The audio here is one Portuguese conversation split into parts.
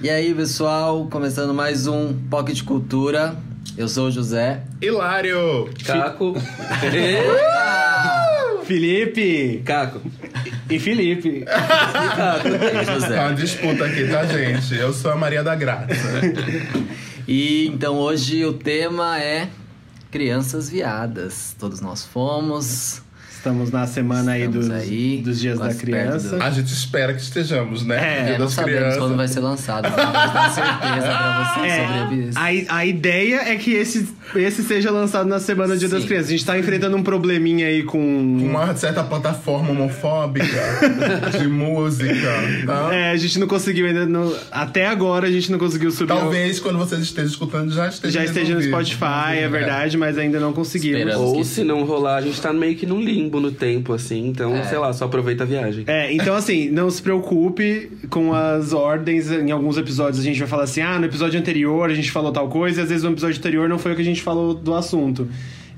E aí, pessoal, começando mais um Pocket Cultura. Eu sou o José. Hilário! Caco. Felipe Caco. e Felipe. E aí, Tá José. uma disputa aqui, tá, gente? Eu sou a Maria da Graça. E então hoje o tema é crianças viadas. Todos nós fomos. Estamos na semana aí Estamos dos, aí, dos dias da criança. perto A gente espera que estejamos, né? É, Dia É, não das sabemos crianças. quando vai ser lançado. Não dar certeza pra vocês É, sobre isso. a, a ideia é que esse, esse seja lançado na semana do Dia das Sim. Crianças. A gente tá enfrentando um probleminha aí com. Uma certa plataforma homofóbica de música. Tá? É, a gente não conseguiu ainda. não- até agora a gente não conseguiu subir. o- Talvez quando vocês estejam escutando já esteja já esteja no. Spotify, é verdade, mas ainda não conseguimos. Esperamos. Ou se não rolar, a gente tá meio que num limbo no tempo, assim. Então, É. sei lá, só aproveita a viagem. É, então assim, não se preocupe com as ordens. Em alguns episódios a gente vai falar assim, ah, no episódio anterior a gente falou tal coisa, e às vezes no episódio anterior não foi o que a gente falou do assunto.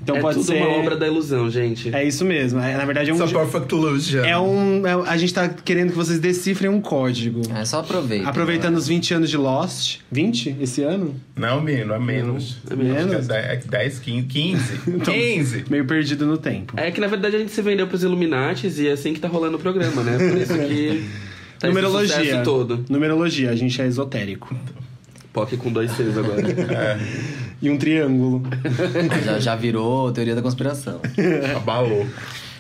Então é pode tudo ser. uma obra da ilusão, gente. É isso mesmo. É, na verdade é um. It's a perfect illusion. É um. é- a gente tá querendo que vocês decifrem um código. É só aproveita. Aproveitando os 20 anos de Lost. 20 esse ano? Não, menino, é menos. É menos? É 10, 15. 15. 15. Meio perdido no tempo. É que na verdade a gente se vendeu pros Illuminates e é assim que tá rolando o programa, né? Por isso que. Tá Numerologia. todo. Numerologia, a gente é esotérico. POC com dois Cs agora. E um triângulo. Já, já virou teoria da conspiração. Abalou.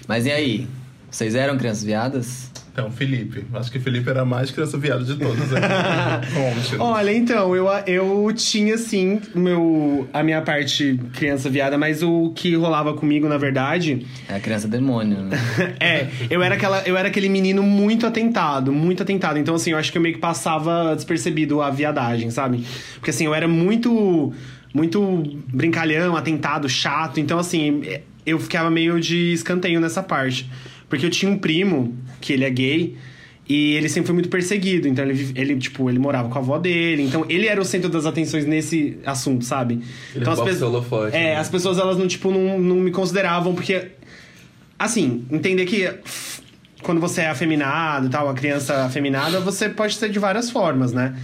Mas e aí? Vocês eram crianças viadas? Então, Felipe. Acho que Felipe era a mais criança viada de todos aqui. Conte. Olha, então, eu, eu tinha sim meu, a minha parte criança viada, mas o que rolava comigo, na verdade, É a criança demônio, né? é, eu era, aquela, eu era aquele menino muito atentado, muito atentado. Então, assim, eu acho que eu meio que passava despercebido a viadagem, sabe? Porque, assim, eu era muito, muito brincalhão, atentado, chato. Então, assim, eu ficava meio de escanteio nessa parte. Porque eu tinha um primo, que ele é gay, e ele sempre foi muito perseguido. Então, ele, ele tipo, ele morava com a avó dele. Então, ele era o centro das atenções nesse assunto, sabe? Ele então, o pessoas- É, né? as pessoas, elas não, tipo, não, não me consideravam, porque assim, entender que quando você é afeminado e tal, a criança afeminada, você pode ser de várias formas, né?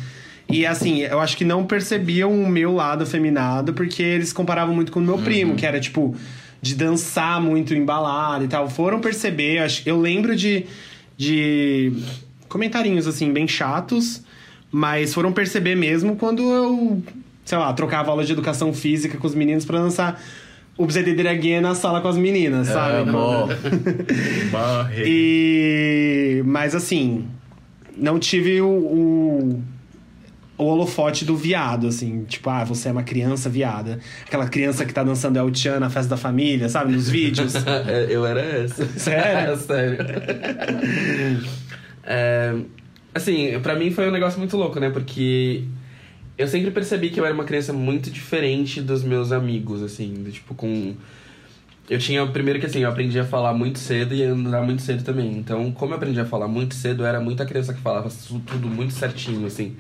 E assim, eu acho que não percebiam o meu lado afeminado, porque eles comparavam muito com o meu primo, que era tipo de dançar muito embalado e tal. Foram perceber, eu, acho, eu lembro de, de comentarinhos assim, bem chatos, mas foram perceber mesmo quando eu, sei lá, trocava aula de educação física com os meninos pra dançar o Bzedederaguinha na sala com as meninas, sabe? Amor. E. Mas assim, não tive o, o, o holofote do viado, assim. Tipo, ah, você é uma criança viada. Aquela criança que tá dançando El Chan na festa da família, sabe? Nos vídeos. É, eu era essa. Sério? Sério. É, assim, pra mim foi um negócio muito louco, né? Porque eu sempre percebi que eu era uma criança muito diferente dos meus amigos, assim. do Tipo, com... Eu tinha... Primeiro que assim, eu aprendi a falar muito cedo e andar muito cedo também. Então, como eu aprendi a falar muito cedo, eu era muita criança que falava tu- tudo muito certinho, assim.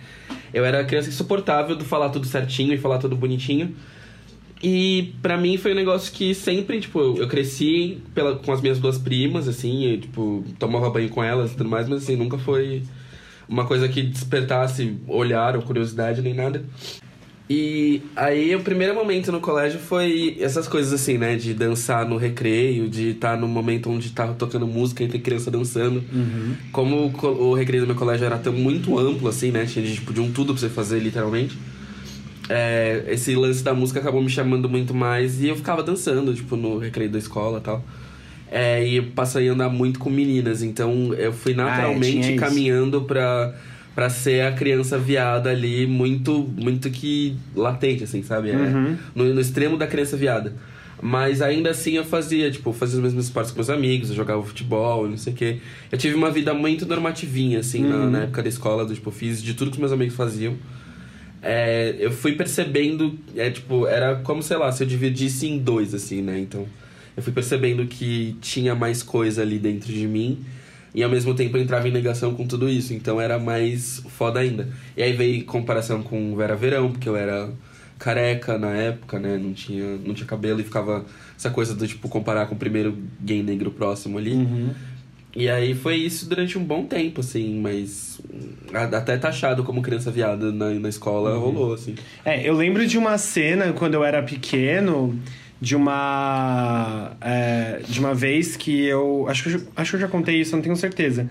Eu era criança insuportável do falar tudo certinho e falar tudo bonitinho. E pra mim foi um negócio que sempre, tipo, eu, eu cresci pela, com as minhas duas primas, assim, e, tipo, tomava banho com elas e tudo mais, mas assim, nunca foi uma coisa que despertasse olhar ou curiosidade nem nada. E aí o primeiro momento no colégio foi essas coisas assim, né? De dançar no recreio, de estar no momento onde tá tocando música e tem criança dançando. Como o, o recreio do meu colégio era tão muito amplo, assim, né? Tinha de, tipo, de um tudo pra você fazer, literalmente é, esse lance da música acabou me chamando muito mais e eu ficava dançando, tipo, no recreio da escola e tal. É, e eu passei a andar muito com meninas, então eu fui tinha naturalmente isso. caminhando pra, pra ser a criança viada ali, muito, muito que latente, assim, sabe? É, Uhum. no, no extremo da criança viada. Mas ainda assim eu fazia, tipo, fazia os mesmos esportes com meus amigos, eu jogava futebol, não sei o quê. Eu tive uma vida muito normativinha, assim, na, Uhum. na época da escola, do, tipo, eu fiz de tudo que meus amigos faziam. É, eu fui percebendo, é tipo, era como, sei lá, se eu dividisse em dois, assim, né? Então, eu fui percebendo que tinha mais coisa ali dentro de mim e ao mesmo tempo eu entrava em negação com tudo isso, então era mais foda ainda. E aí veio comparação com Vera Verão, porque eu era careca na época, né? Não tinha, não tinha cabelo e ficava essa coisa do tipo comparar com o primeiro gay negro próximo ali. Uhum. E aí foi isso durante um bom tempo, assim, mas até taxado como criança viada na, na escola Uhum. rolou, assim. É, eu lembro de uma cena quando eu era pequeno, de uma. é, de uma vez que eu. Acho que eu, já- acho que eu já contei isso, não tenho certeza.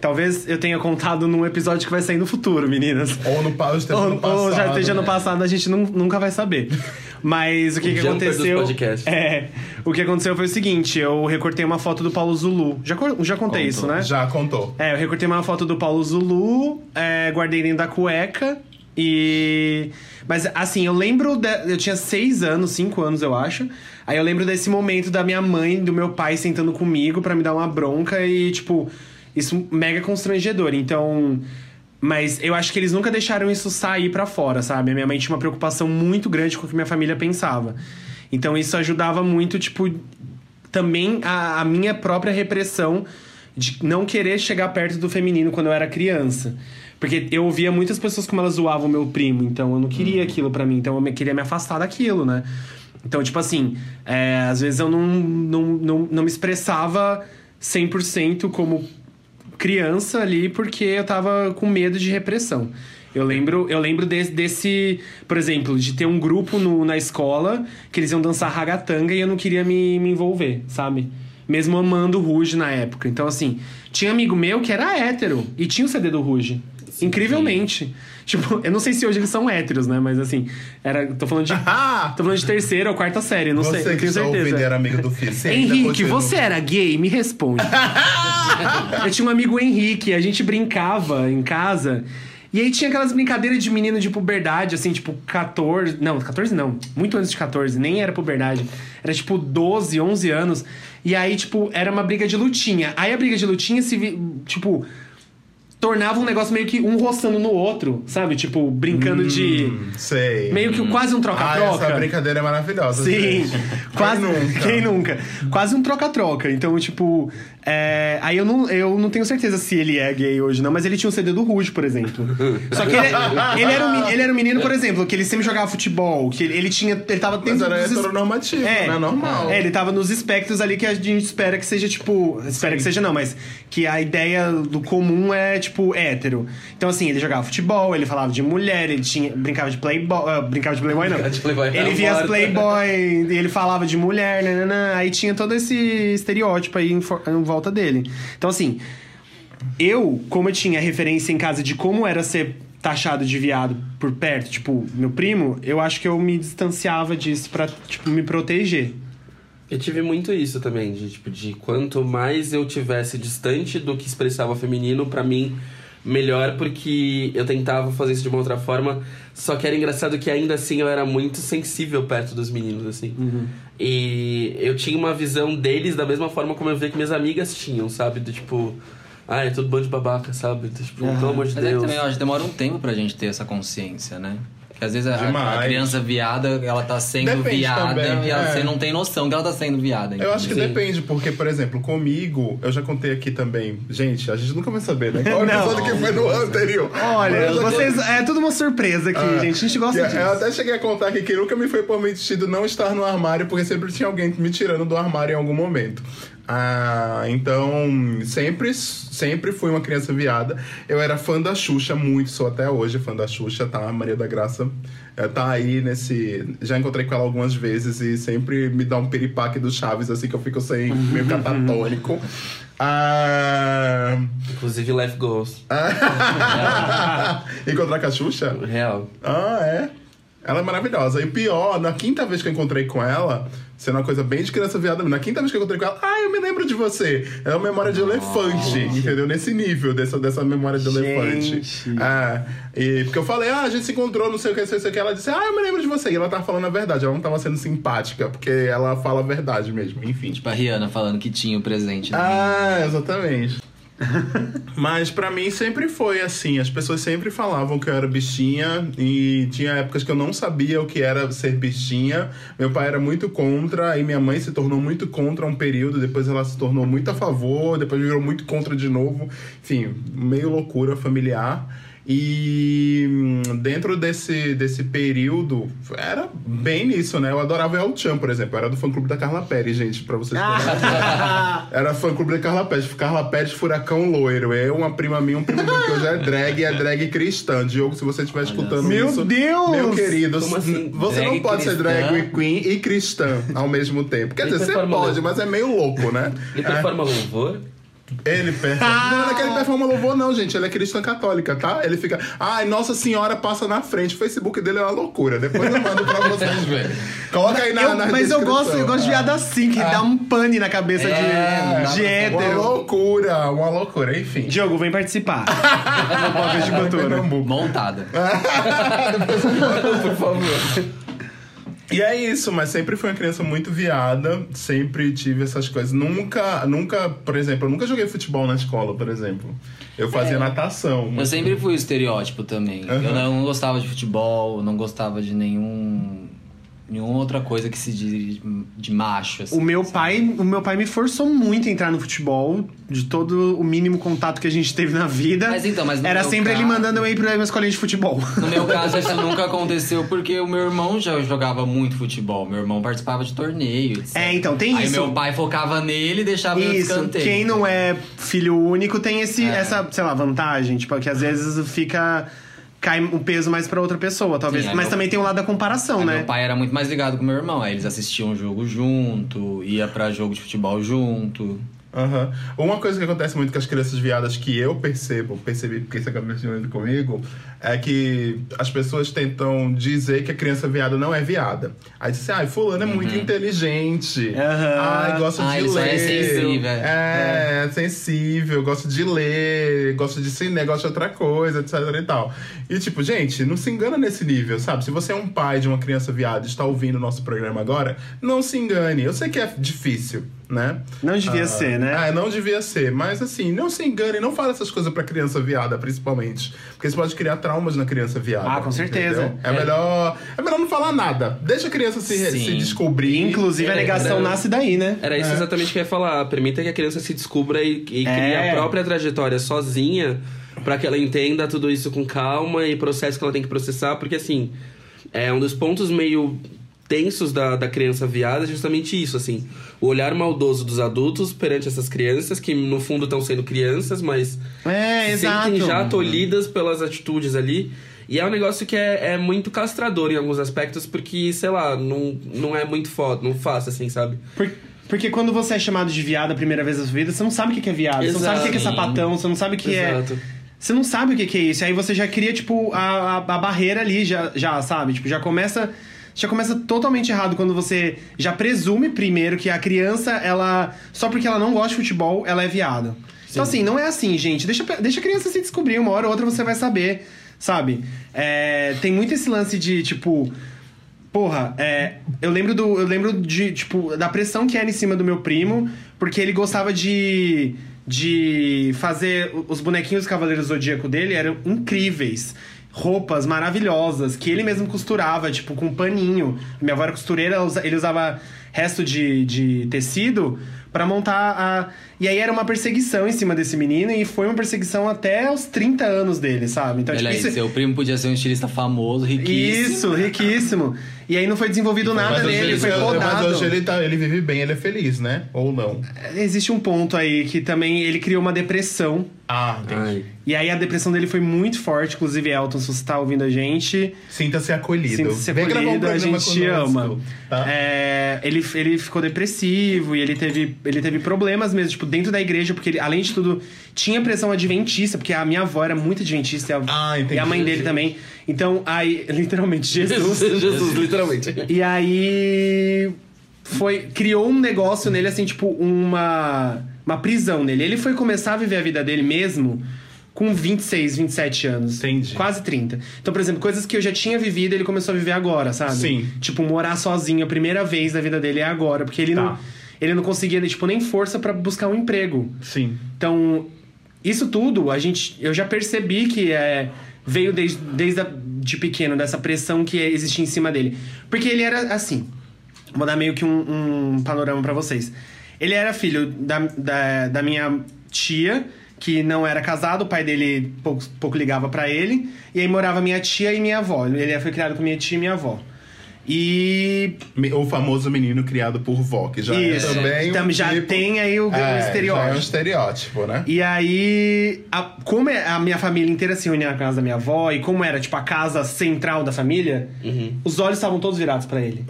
Talvez eu tenha contado num episódio que vai sair no futuro, meninas. Ou no esteja Ou, no passado. ou já esteja no né? passado, a gente nun- nunca vai saber. Mas o que, O que aconteceu. É. O que aconteceu foi o seguinte: eu recortei uma foto do Paulo Zulu. Já, já contei Contou. isso, né? Já contou. É, eu recortei uma foto do Paulo Zulu, é, guardei dentro da cueca e. Mas assim, eu lembro. de- Eu tinha seis anos, cinco anos, eu acho. Aí eu lembro desse momento da minha mãe do meu pai sentando comigo pra me dar uma bronca e, tipo, isso mega constrangedor. Então. Mas eu acho que eles nunca deixaram isso sair pra fora, sabe? A minha mãe tinha uma preocupação muito grande com o que minha família pensava. Então isso ajudava muito, tipo, também a, a minha própria repressão de não querer chegar perto do feminino quando eu era criança. Porque eu ouvia muitas pessoas como elas zoavam meu primo, então eu não queria aquilo pra mim, então eu me- queria me afastar daquilo, né? Então, tipo assim, é, às vezes eu não, não, não, não me expressava 100% como criança ali porque eu tava com medo de repressão. Eu lembro, eu lembro desse, desse, por exemplo, de ter um grupo no, na escola que eles iam dançar ragatanga e eu não queria me, me envolver, sabe? Mesmo amando o Ruge na época. Então, assim, tinha amigo meu que era hétero e tinha o CD do Ruge. Incrivelmente. Tipo, eu não sei se hoje eles são héteros, né? Mas assim, era. Tô falando de. Tô falando de terceira ou quarta série, não você sei, que tenho certeza. ouvindo era amigo do filho. Você Henrique, você era gay? Me responde. eu tinha um amigo Henrique, a gente brincava em casa. E aí tinha aquelas brincadeiras de menino de puberdade, assim, tipo 14. Não, 14 não. Muito antes de 14, nem era puberdade. Era tipo 12, 11 anos. E aí, tipo, era uma briga de lutinha. Aí a briga de lutinha se. Tipo. Tornava um negócio meio que um roçando no outro, sabe? Tipo, brincando de. Hum, Sei. Meio que quase um Ah, troca-troca. essa brincadeira é maravilhosa. Sim, gente. quase Quem nunca? Quem nunca? Quase um troca-troca. Então, tipo, é, aí eu não, eu não tenho certeza se ele é gay hoje, não, mas ele tinha um CD do Ruge, por exemplo. Só que ele, ele era um, ele era um menino, por exemplo, que ele sempre jogava futebol, que ele, ele tinha. Ele tava Mas dentro era dos heteronormativo, é, né? Normal. É, ele tava nos espectros ali que a gente espera que seja, tipo. Espera que seja, não, mas que a ideia do comum é, tipo, hétero. Então, assim, ele jogava futebol, ele falava de mulher, ele tinha, brincava de playboy. ah, brincava de playboy, não. De Playboy, ele via as playboy, ele falava de mulher, nananã, aí tinha todo esse estereótipo aí em, em volta dele. Então, assim, eu, como eu tinha referência em casa de como era ser taxado de viado por perto, tipo, meu primo, eu acho que eu me distanciava disso pra, tipo, me proteger. Eu tive muito isso também, de, tipo, de quanto mais eu tivesse distante do que expressava feminino, pra mim, melhor, porque eu tentava fazer isso de uma outra forma. Só que era engraçado que ainda assim eu era muito sensível perto dos meninos, assim. E eu tinha uma visão deles da mesma forma como eu via que minhas amigas tinham, sabe? Do tipo, ah, é tudo bando de babaca, sabe? Do, tipo, pelo amor de Mas é que Deus. também, eu acho que demora um tempo pra gente ter essa consciência, né? Porque às vezes a, a criança viada, ela tá sendo Depende viada também, e ela, é. você não tem noção que ela tá sendo viada. Eu acho que Sim. depende, porque, por exemplo, comigo, eu já contei aqui também. Gente, a gente nunca vai saber, né? Qual Não. episódio que foi no anterior? Olha, vocês. É tudo uma surpresa aqui, Ah, gente. A gente gosta que disso. Eu até cheguei a contar aqui que nunca me foi permitido não estar no armário, porque sempre tinha alguém me tirando do armário em algum momento. Ah, então, sempre, sempre fui uma criança viada. Eu era fã da Xuxa, muito, sou até hoje fã da Xuxa, tá? A Maria da Graça eh, tá aí nesse. Já encontrei com ela algumas vezes e sempre me dá um piripaque do Chaves, assim que eu fico sem meio catatônico. Ah, Inclusive Life Goals. Encontrar com a Xuxa? Real. Ah, é? Ela é maravilhosa. E pior, na quinta vez que eu encontrei com ela, sendo uma coisa bem de criança viada, na quinta vez que eu encontrei com ela, ah, eu me lembro de você. É uma memória de elefante, entendeu? Nesse nível dessa, dessa memória de Gente. elefante. Ah, e porque eu falei, ah, a gente se encontrou, não sei o que, não sei o que. Ela disse, ah, eu me lembro de você. E ela tava falando a verdade, ela não tava sendo simpática, porque ela fala a verdade mesmo, enfim. Tipo a Rihanna falando que tinha o presente. né? Ah, exatamente. Mas pra mim sempre foi assim. As pessoas sempre falavam que eu era bichinha e tinha épocas que eu não sabia o que era ser bichinha. Meu pai era muito contra e minha mãe se tornou muito contra um período. Depois ela se tornou muito a favor, depois virou muito contra de novo. Enfim, meio loucura familiar. E hum, dentro desse, desse período, era bem nisso, né? Eu adorava El Chan, por exemplo. Eu era do fã-clube da Carla Pérez, gente, pra vocês terem Era fã-clube da Carla Pérez. Carla Pérez, Furacão Loiro. Eu, uma prima minha, um primo meu que hoje é drag e é drag cristã. Diogo, se você estiver escutando Meu isso... Deus! Meu querido, Como assim? você Drag não pode ser cristã? drag queen e cristã ao mesmo tempo. Quer Ele dizer, você pode, mas é meio louco, né? Ele performa louvor? Ele performa. Não, não é que ele performa louvor, não, gente. Ele é cristã católica, tá? Ele fica. Ai, Nossa Senhora passa na frente. O Facebook dele é uma loucura. Depois eu mando pra vocês verem. Coloca aí na, Eu- na mas eu gosto, eu gosto de viada assim, que dá um pane na cabeça É, de, de Uma hétero. loucura, uma loucura, enfim. Diogo, vem participar. no podcast de cultura. Montada. Por favor. E é isso, mas sempre fui uma criança muito viada, sempre tive essas coisas. Nunca, nunca, por exemplo, eu nunca joguei futebol na escola, por exemplo. Eu fazia natação. Eu sempre fui o estereótipo também. Aham. Eu não gostava de futebol, não gostava de nenhum. Nenhuma outra coisa que se diz de, macho, assim. O meu pai, o meu pai me forçou muito a entrar no futebol, de todo o mínimo contato que a gente teve na vida. Mas então, mas era sempre ele caso- mandando eu ir pra uma escolinha de futebol. No meu caso, isso nunca aconteceu porque o meu irmão já jogava muito futebol. Meu irmão participava de torneio, etc. É, então, tem Aí isso. meu pai focava nele e deixava eu Isso, escanteio. quem não é filho único tem esse, É. essa, sei lá, vantagem, tipo, que às vezes fica cai o peso mais pra outra pessoa, talvez. Sim, aí Mas meu- também tem o lado da comparação, Aí né? Meu pai era muito mais ligado com meu irmão. Aí eles assistiam o jogo junto, ia pra jogo de futebol junto. Aham. Uma coisa que acontece muito com as crianças viadas que eu percebo, percebi porque você acabou mencionando comigo, é que as pessoas tentam dizer que a criança viada não é viada. Aí dizem, ai, fulano é muito inteligente. Aham. Ai, gosta Ah, de só ler. é sensível. É, é sensível, gosta de ler, gosta de cinema, gosta de outra coisa, etc e tal. E tipo, gente, não se engana nesse nível, sabe? Se você é um pai de uma criança viada e está ouvindo o nosso programa agora, não se engane. Eu sei que é difícil, né? Não devia Ah, ser, né? É, não devia ser. Mas assim, não se engane, não fale essas coisas pra criança viada, principalmente. Porque isso pode criar traumas na criança viada. Ah, com certeza. entendeu? É, melhor. É melhor não falar nada. Deixa a criança se, Sim. se descobrir. Inclusive a É, negação era- nasce daí, né? Era isso exatamente que eu ia falar. Permita que a criança se descubra e, e É. crie a própria trajetória sozinha pra que ela entenda tudo isso com calma e processo que ela tem que processar. Porque, assim, é um dos pontos meio tensos da, da criança viada é justamente isso, assim. O olhar maldoso dos adultos perante essas crianças, que no fundo estão sendo crianças, mas É, se exato. sentem já tolhidas pelas atitudes ali. E é um negócio que é, é muito castrador em alguns aspectos, porque, sei lá, não, não é muito foda, não faço assim, sabe? Por- porque quando você é chamado de viado a primeira vez na sua vida, você não sabe o que é viado, você não sabe o que é Exato. sapatão, você não sabe o que é. Exato. Você não sabe o que que é isso. Aí você já cria, tipo, a, a, a barreira ali, já, já, sabe? Tipo, já começa. Já começa totalmente errado quando você já presume primeiro que a criança, ela. Só porque ela não gosta de futebol, ela é viado. Então, assim, não é assim, gente. Deixa, deixa a criança se descobrir, uma hora ou outra você vai saber, sabe? É, tem muito esse lance de, tipo. Porra, é, eu lembro do. Eu lembro de, tipo, da pressão que era em cima do meu primo, porque ele gostava de. de fazer. Os bonequinhos do Cavaleiro Zodíaco dele eram incríveis. Roupas maravilhosas, que ele mesmo costurava, tipo, com paninho. Minha avó era costureira, ele usava resto de, de tecido pra montar a. E aí era uma perseguição em cima desse menino, e foi uma perseguição até os 30 anos dele, sabe? Então, Olha tipo, isso, seu primo podia ser um estilista famoso, riquíssimo. isso, riquíssimo. E aí não foi desenvolvido nada Mas nele, ele, foi mas podado. hoje ele, tá, ele vive bem, ele é feliz, né? Ou não? Existe um ponto aí que também ele criou uma depressão. Ah, entendi. Ai. E aí a depressão dele foi muito forte. Inclusive, Elton, se você tá ouvindo a gente, Sinta-se acolhido. sinta-se Vem gravar um acolhido, a gente te conosco, ama. Tá? É, ele, ele ficou depressivo e ele teve, ele teve problemas mesmo, tipo, dentro da igreja, porque ele, além de tudo, tinha pressão adventista, porque a minha avó era muito adventista e a, Ah, entendi. e a mãe dele também. Então, aí, literalmente, Jesus. Jesus, literalmente. E aí foi criou um negócio nele assim, tipo uma uma prisão nele. Ele foi começar a viver a vida dele mesmo com 26, 27 anos. Entendi. Quase 30. Então, por exemplo, coisas que eu já tinha vivido, ele começou a viver agora, sabe? Sim. Tipo, morar sozinho, a primeira vez da vida dele é agora, porque ele Tá. não ele não conseguia, tipo, nem força pra buscar um emprego. Sim. Então, isso tudo, a gente, eu já percebi que é, veio desde, desde a, de pequeno, dessa pressão que existia em cima dele. Porque ele era assim. Vou dar meio que um, um panorama pra vocês. Ele era filho da, da, da minha tia, que não era casado, o pai dele pouco, pouco ligava pra ele. E aí morava minha tia e minha avó. Ele foi criado com minha tia e minha avó. E O famoso menino criado por vó, que já Isso. é também Então, um já tipo- tem aí o, É, estereótipo. Já é um estereótipo, né? E aí, a- como é- a minha família inteira se reunia na casa da minha avó, e como era, tipo, a casa central da família, os olhos estavam todos virados pra ele.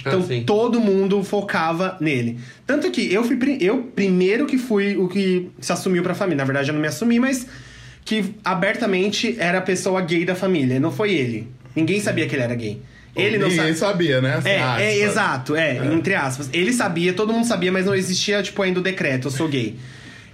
Então, Ah, todo mundo focava nele. Tanto que eu fui eu primeiro que fui o que se assumiu pra família. Na verdade, eu não me assumi, mas que abertamente era a pessoa gay da família. Não foi ele. Ninguém sabia que ele era gay. Ele não Ninguém sa- sabia, né? Assim, é, aspas. é, exato, é, entre aspas. Ele sabia, todo mundo sabia, mas não existia, tipo, ainda o decreto, eu sou gay.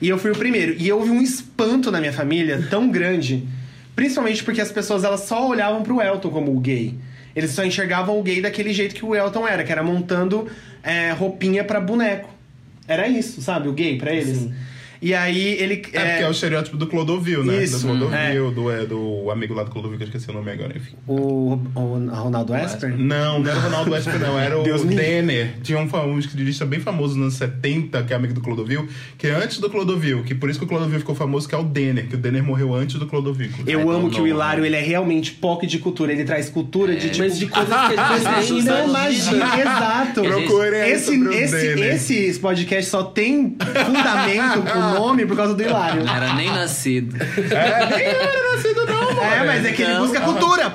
E eu fui o primeiro. E houve um espanto na minha família tão grande, principalmente porque as pessoas elas só olhavam pro Elton como o gay. Eles só enxergavam o gay daquele jeito que o Elton era, que era montando é, roupinha pra boneco. Era isso, sabe? O gay pra eles. E aí ele. É porque é o estereótipo do Clodovil, né? Isso, do Clodovil, é. do, é, do amigo lá do Clodovil, que eu esqueci o nome agora, enfim. o, o Ronaldo Esper? Não, não era o Ronaldo Esper, não. Era o Deus. Denner. Tinha um, um estilista bem famoso nos anos 70, que é amigo do Clodovil, que é antes do Clodovil, que por isso que o Clodovil ficou famoso, que é o Denner, que o Denner morreu antes do Clodovil. Eu amo não, que o Hilário ele é realmente POC de cultura. Ele traz cultura de tipo. Mas de coisas que a gente Não, Imagina. exato. Procurem Esse, esse, Denner. esse podcast só tem fundamento pro nome por causa do Hilário. Não era nem nascido. É, nem era nascido não, mano. É, mas é que ele Então- busca cultura.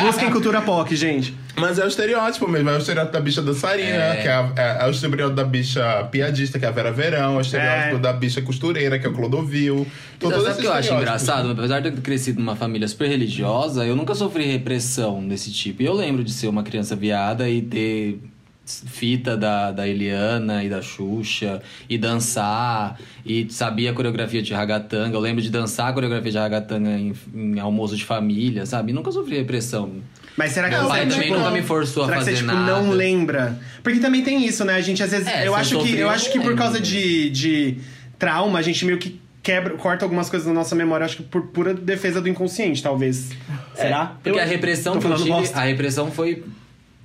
Busquem cultura POC, gente. Mas é o estereótipo mesmo, é o estereótipo da bicha dançarina, É. que é, a- é, é o estereótipo da bicha piadista, que é a Vera Verão, é o estereótipo É. da bicha costureira, que é o Clodovil. Então, esse sabe o que eu acho engraçado? Apesar de eu ter crescido numa família super religiosa, eu nunca sofri repressão desse tipo. E eu lembro de ser uma criança viada e ter fita da, da Eliana e da Xuxa e dançar e sabia a coreografia de ragatanga. Eu lembro de dançar a coreografia de ragatanga em, em almoço de família, sabe? E nunca sofri repressão. Mas será que Meu pai também tipo, nunca me forçou a fazer você, tipo, nada. não lembra? Porque também tem isso, né? A gente às vezes. É, eu, acho que, eu acho que por causa de, de trauma, a gente meio que quebra, corta algumas coisas da nossa memória. Acho que por pura defesa do inconsciente, talvez. Será? Porque Eu- a repressão que eu tive, a repressão foi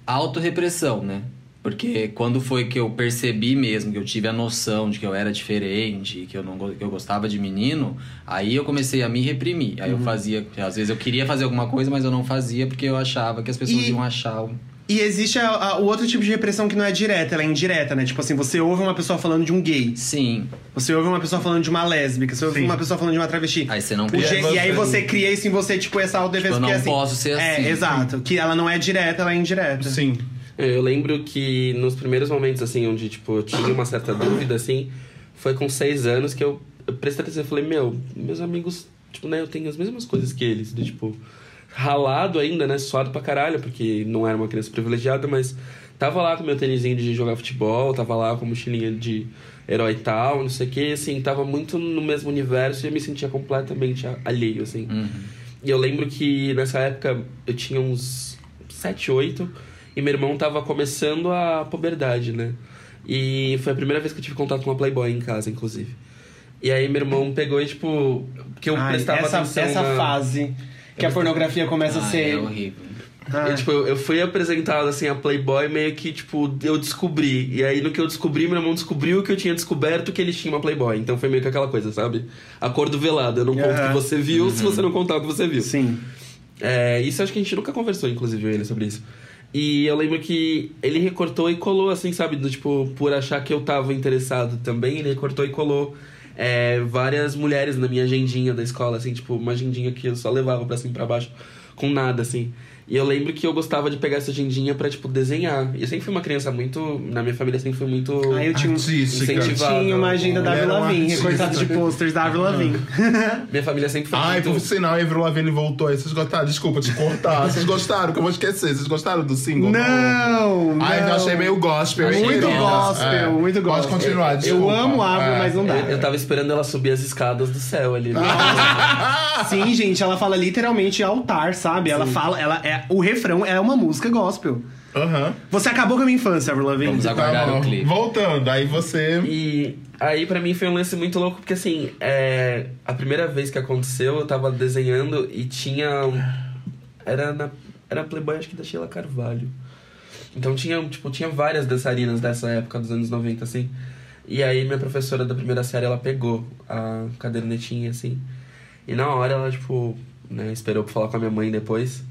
autorrepressão, né? Porque quando foi que eu percebi mesmo, que eu tive a noção de que eu era diferente, que eu não que eu gostava de menino, aí eu comecei a me reprimir. Aí Uhum. eu fazia, às vezes eu queria fazer alguma coisa, mas eu não fazia porque eu achava que as pessoas E- iam achar. E existe a- a- o outro tipo de repressão que não é direta, ela é indireta, né? Tipo assim, você ouve uma pessoa falando de um gay, Sim. você ouve uma pessoa falando de uma lésbica, você ouve Sim. uma pessoa falando de uma travesti. Aí você não O você- E aí você cria isso em você, tipo, essa autodefesa. Tipo, eu porque, não assim, posso ser assim. É, exato. Que ela não é direta, ela é indireta. Sim. Eu lembro que nos primeiros momentos, assim, onde, tipo, eu tinha uma certa dúvida, assim, foi com seis anos que eu, eu prestei atenção e falei, meu, meus amigos, tipo, né, eu tenho as mesmas coisas que eles, do, tipo, ralado ainda, né, suado pra caralho, porque não era uma criança privilegiada, mas tava lá com meu tênisinho de jogar futebol, tava lá com mochilinha de herói tal, não sei o que, assim, tava muito no mesmo universo e eu me sentia completamente alheio, assim. Uhum. E eu lembro que nessa época eu tinha uns 7, 8 e meu irmão tava começando a puberdade, né? E foi a primeira vez que eu tive contato com uma Playboy em casa, inclusive. E aí meu irmão pegou e, tipo, que eu Ai, prestava essa, atenção essa na... fase que a pornografia começa a Ah, ser. é horrível. Ah. Eu, tipo, eu, eu fui apresentado, assim, a Playboy meio que, tipo, eu descobri. E aí, no que eu descobri, meu irmão descobriu que eu tinha descoberto que eles tinham uma Playboy. Então foi meio que aquela coisa, sabe? Acordo velado. Eu não conto o que você viu se você não contar o que você viu. Sim. É, isso acho que a gente nunca conversou, inclusive, ele sobre isso. E eu lembro que ele recortou e colou, assim, sabe? Do, tipo, por achar que eu tava interessado também, ele recortou e colou é, várias mulheres na minha agendinha da escola, assim, tipo, uma agendinha que eu só levava pra cima e pra baixo, com nada, assim. E eu lembro que eu gostava de pegar essa agendinha pra, tipo, desenhar. E eu sempre fui uma criança muito. Na minha família sempre fui muito. Aí eu tinha, um- Artística. Incentivado. tinha uma agenda da Avril Lavigne, recortada de posters da Avril Lavigne. Minha família sempre foi Ai, muito. por sinal, a Avril Lavigne voltou aí. Vocês gostaram? Desculpa te cortar. Vocês gostaram? Que eu vou esquecer. Vocês gostaram do single? Não, não. Ai, eu achei meio gospel. Muito queridas? gospel, É. muito gospel. Pode continuar, Eu desculpa. amo a Avril, É. mas não dá. Eu, eu tava esperando ela subir as escadas do céu ali. né? Sim, gente, ela fala literalmente altar, sabe? Ela fala, ela é o refrão é uma música gospel. Aham. Você acabou com a minha infância, Avril Lavigne. Vamos aguardar Tá o clipe. Voltando, aí você. E aí pra mim foi um lance muito louco, porque assim, é, a primeira vez que aconteceu, eu tava desenhando e tinha. Era na. Era a Playboy, acho que da Sheila Carvalho. Então tinha, tipo, tinha várias dançarinas dessa época dos anos 90, assim. E aí minha professora da primeira série, ela pegou a cadernetinha, assim. E na hora ela, tipo, né, esperou pra falar com a minha mãe depois.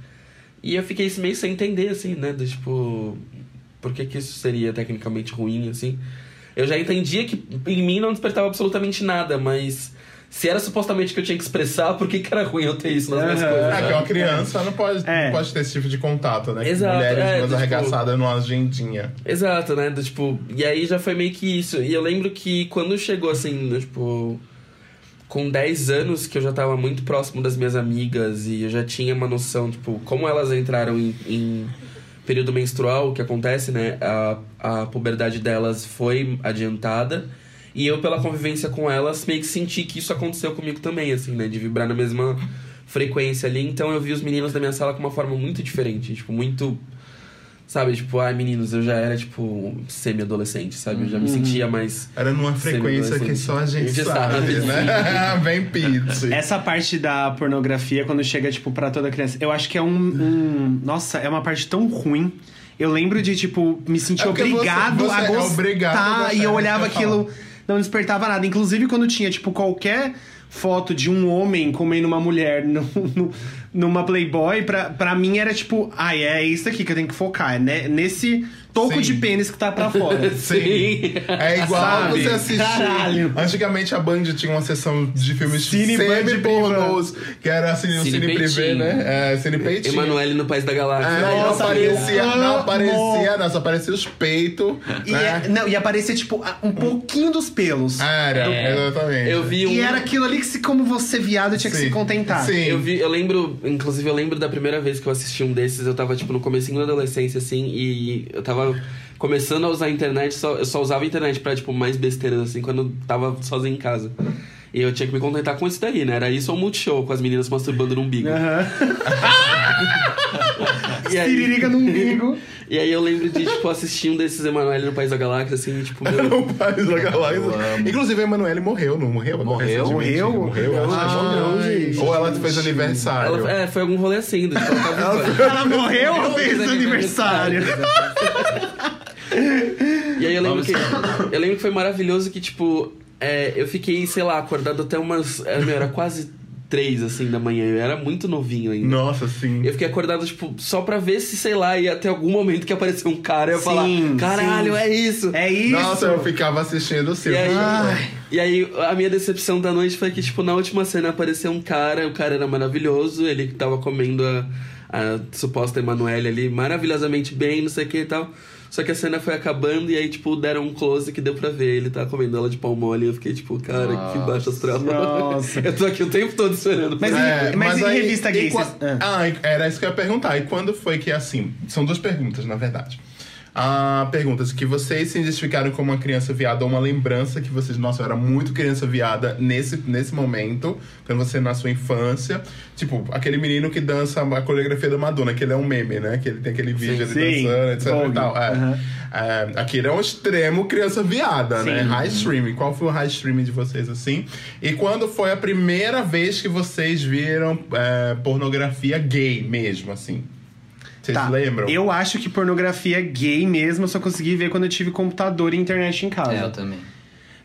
E eu fiquei meio sem entender, assim, né? Do, tipo, por que que isso seria tecnicamente ruim, assim. Eu já entendia que em mim não despertava absolutamente nada, mas se era supostamente que eu tinha que expressar, por que, que era ruim eu ter isso nas minhas Aham. coisas? É, que né? uma criança não pode, É. não pode ter esse tipo de contato, né? Exato, Mulheres é, mais tipo- arregaçadas numa agendinha. Exato, né? Do, tipo, e aí já foi meio que isso. E eu lembro que quando chegou assim, do, tipo, com 10 anos, que eu já tava muito próximo das minhas amigas e eu já tinha uma noção, tipo, como elas entraram em, em período menstrual, o que acontece, né? A, a puberdade delas foi adiantada. E eu, pela convivência com elas, meio que senti que isso aconteceu comigo também, assim, né? De vibrar na mesma frequência ali. Então eu vi os meninos da minha sala com uma forma muito diferente, tipo, muito. Sabe, tipo, ai meninos, eu já era, tipo, semi-adolescente, sabe? Eu já me sentia mais. Era numa frequência que só a gente Gente sabe, sabe, né? Vem pizza. Essa parte da pornografia, quando chega, tipo, pra toda criança, eu acho que é um, um- Nossa, é uma parte tão ruim. Eu lembro de, tipo, me sentir É porque você- obrigado você a é gostar. obrigado a gostar, e eu é olhava aquilo, não despertava nada. Inclusive, quando tinha, tipo, qualquer foto de um homem comendo uma mulher no, no- numa Playboy, pra, pra mim era tipo, ai, é isso aqui que eu tenho que focar. Né? nesse toco Sim. de pênis que tá pra fora. Sim. É igual Sabe? você assistir. Caralho. Antigamente a Band tinha uma sessão de filmes Cine Band semi-pornôs, que era assim, o Cine Cine Privé, né? É, Cine Peitinho. Emanuele no País da Galáxia. É, não aparecia, não aparecia, não, só aparecia os peitos. E, né? é- não, e aparecia, tipo, um pouquinho dos pelos. Era, É. exatamente. Eu vi um. E era aquilo ali que, se, como você viado, tinha que Sim. se contentar. Sim. Eu vi, eu lembro, inclusive eu lembro da primeira vez que eu assisti um desses, eu tava tipo no comecinho da adolescência assim, e eu tava começando a usar a internet, só, eu só usava a internet pra tipo mais besteiras assim, quando eu tava sozinho em casa. E eu tinha que me contentar com isso daí, né? Era isso ou multishow, com as meninas masturbando no umbigo. Aham. E aí, Siririca no umbigo. e aí eu lembro de, tipo, assistir um desses Emanuele no País da Galáxia, assim, tipo, meu... O País da Galáxia. Inclusive a Emanuele morreu, não morreu? Morreu? Morreu? Morreu? Acho que não, morreu. gente. Ou ela fez aniversário. Ela, é, foi algum rolê assim, tipo, ela. Ela morreu ou fez aniversário? E aí eu lembro que. Eu lembro que foi maravilhoso que, tipo, é, eu fiquei, sei lá, acordado até umas. Meu, era quase três, assim, da manhã. Eu era muito novinho ainda. Nossa, sim. Eu fiquei acordado, tipo, só pra ver se, sei lá, ia ter algum momento que apareceu um cara e eu ia falar, caralho, sim. é isso! É isso. Nossa, eu ficava assistindo o E filme. aí, Ai. e aí, a minha decepção da noite foi que, tipo, na última cena apareceu um cara, o cara era maravilhoso, ele tava comendo a, a suposta Emanuele ali maravilhosamente bem, não sei o que e tal. Só que a cena foi acabando e aí, tipo, deram um close que deu pra ver. Ele tá comendo ela de pau mole. Eu fiquei, tipo, cara, que Nossa. baixo astral. Nossa. eu tô aqui o tempo todo esperando. Mas- pra- É, mas em revista gay, e ah. Ah, era isso que eu ia perguntar. E quando foi que, assim... São duas perguntas, na verdade. Ah, perguntas que vocês se identificaram como uma criança viada ou uma lembrança que vocês... Nossa, eu era muito criança viada nesse, nesse momento. Quando você na sua infância. Tipo, aquele menino que dança a coreografia da Madonna. Que ele é um meme, né? Que ele tem aquele vídeo Sim, ele sim. dançando, etc Vogue. e tal. É. Aham. É, aquele é um extremo criança viada, né? Sim. High streaming. Qual foi o high streaming de vocês, assim? E quando foi a primeira vez que vocês viram é, pornografia gay mesmo, assim? Vocês Tá. lembram? Eu acho que pornografia gay mesmo eu só consegui ver quando eu tive computador e internet em casa. É, eu também.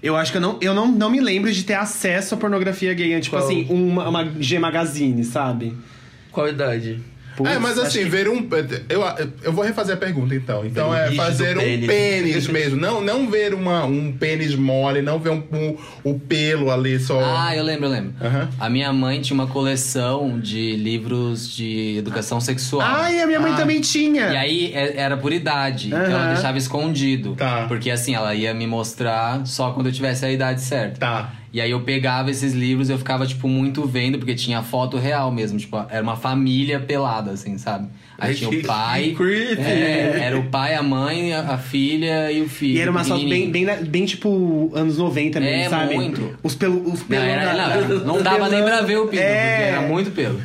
Eu acho que eu não, eu não, não me lembro de ter acesso à pornografia gay. Tipo Qual? assim, uma, uma G Magazine, sabe? Qual idade? Putz, é, mas assim, ver um. Eu, eu vou refazer a pergunta então. Então um é fazer um pênis. pênis mesmo. Não, não ver uma, um pênis mole, não ver um, um- o pelo ali só. Ah, eu lembro, eu lembro. A minha mãe tinha uma coleção de livros de educação sexual. Ai, a minha mãe Ah. também tinha. E aí é- era por idade, então ela deixava escondido. Tá. Porque assim, ela ia me mostrar só quando eu tivesse a idade certa. Tá. E aí eu pegava esses livros e eu ficava, tipo, muito vendo, porque tinha foto real mesmo. Tipo, era uma família pelada, assim, sabe? Aí tinha que- o pai. que creepy. É, era o pai, a mãe, a, a filha e o filho. E era uma foto bem, bem, bem tipo anos 90 mesmo, É, sabe? muito. Os pelo, os Não, pelão era- da- não, não dava nem pra ver o pinto, É. porque era muito pelo.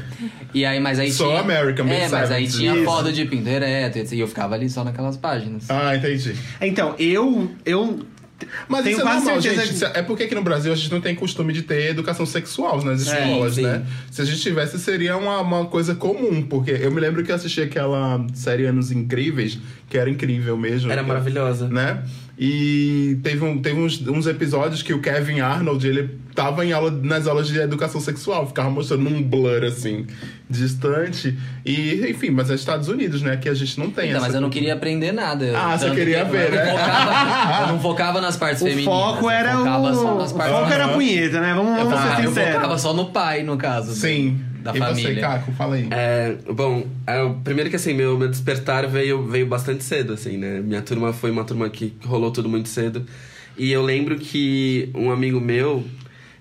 E aí, mas aí Só tinha... American É, mas aí tinha Isso. foto de pinto ereto. E eu ficava ali só naquelas páginas. Ah, entendi. Então, eu. eu Mas tenho isso é normal, certeza gente. É porque aqui no Brasil a gente não tem costume de ter educação sexual nas Sim, escolas, sim. né? Se a gente tivesse, seria uma, uma coisa comum. Porque eu me lembro que eu assisti aquela série Anos Incríveis, que era incrível mesmo. Era maravilhosa. Né? E teve, um, teve uns, uns episódios que o Kevin Arnold, ele tava em aula, nas aulas de educação sexual, ficava mostrando um blur, assim, distante. E, enfim, mas é Estados Unidos, né? Que a gente não tem Então, essa mas eu não queria aprender nada. Eu- Ah, você queria que ver, eu né? Não focava, eu não focava nas partes O femininas. foco eu era focava o. só nas O partes foco era a punheta, né? Vamos, Eu vamos ser eu sinceros. focava só no pai, no caso. Sim. Da e família. você, Caco, fala aí. É, bom, é, o primeiro que assim, meu, meu despertar veio, veio bastante cedo, assim, né? Minha turma foi uma turma que rolou tudo muito cedo. E eu lembro que um amigo meu,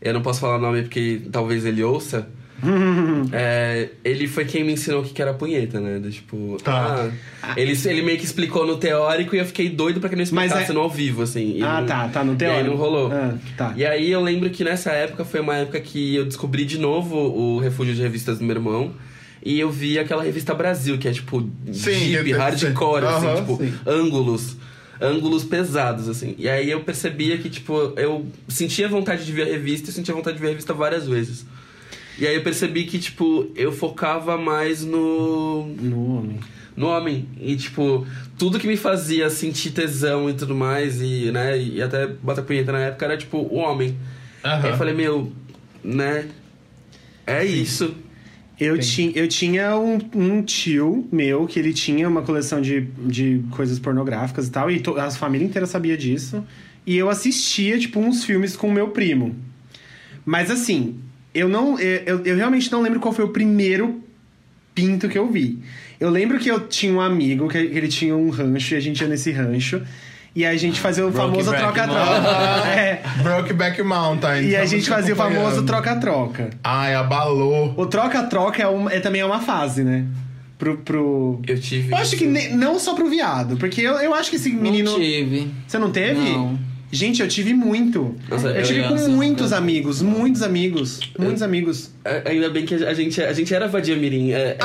eu não posso falar o nome porque talvez ele ouça. é, ele foi quem me ensinou o que era punheta, né? Do, tipo, Tá. ah, ele, ele meio que explicou no teórico e eu fiquei doido pra que não Mas explicasse é- no ao vivo, assim. Ah, não- tá, tá, no E aí teórico. não rolou. Ah, tá. E aí eu lembro que nessa época foi uma época que eu descobri de novo o refúgio de revistas do meu irmão. E eu vi aquela revista Brasil, que é tipo Sim, deep, hardcore, assim, Aham, tipo, sim. ângulos. Ângulos pesados, assim. E aí eu percebia que, tipo, eu sentia vontade de ver a revista e sentia vontade de ver a revista várias vezes. E aí eu percebi que, tipo, eu focava mais no No homem. no homem. E, tipo, tudo que me fazia sentir tesão e tudo mais, e, né, e até bota punheta na época, era, tipo, o homem. Aham. Aí eu falei, meu, né, é isso. Eu, ti, eu tinha um, um tio meu que ele tinha uma coleção de, de coisas pornográficas e tal, e to, a família inteira sabia disso. E eu assistia, tipo, uns filmes com o meu primo. Mas assim, eu não. Eu, eu realmente não lembro qual foi o primeiro pinto que eu vi. Eu lembro que eu tinha um amigo que ele tinha um rancho e a gente ia nesse rancho. E a gente fazia o famoso troca-troca. É. Brokeback Mountain. E a gente te fazia o famoso troca-troca. Ai, abalou. O troca-troca é, é também é uma fase, né? Pro. pro... Eu tive. Eu acho que ne- não só pro viado, porque eu, eu acho que esse menino. Não tive. Você não teve? Não. Gente, eu tive muito. Nossa, eu eu tive com muitos eu- amigos, muitos amigos, muitos amigos. É, Ainda bem que a gente, a gente era vadia mirim. É, é,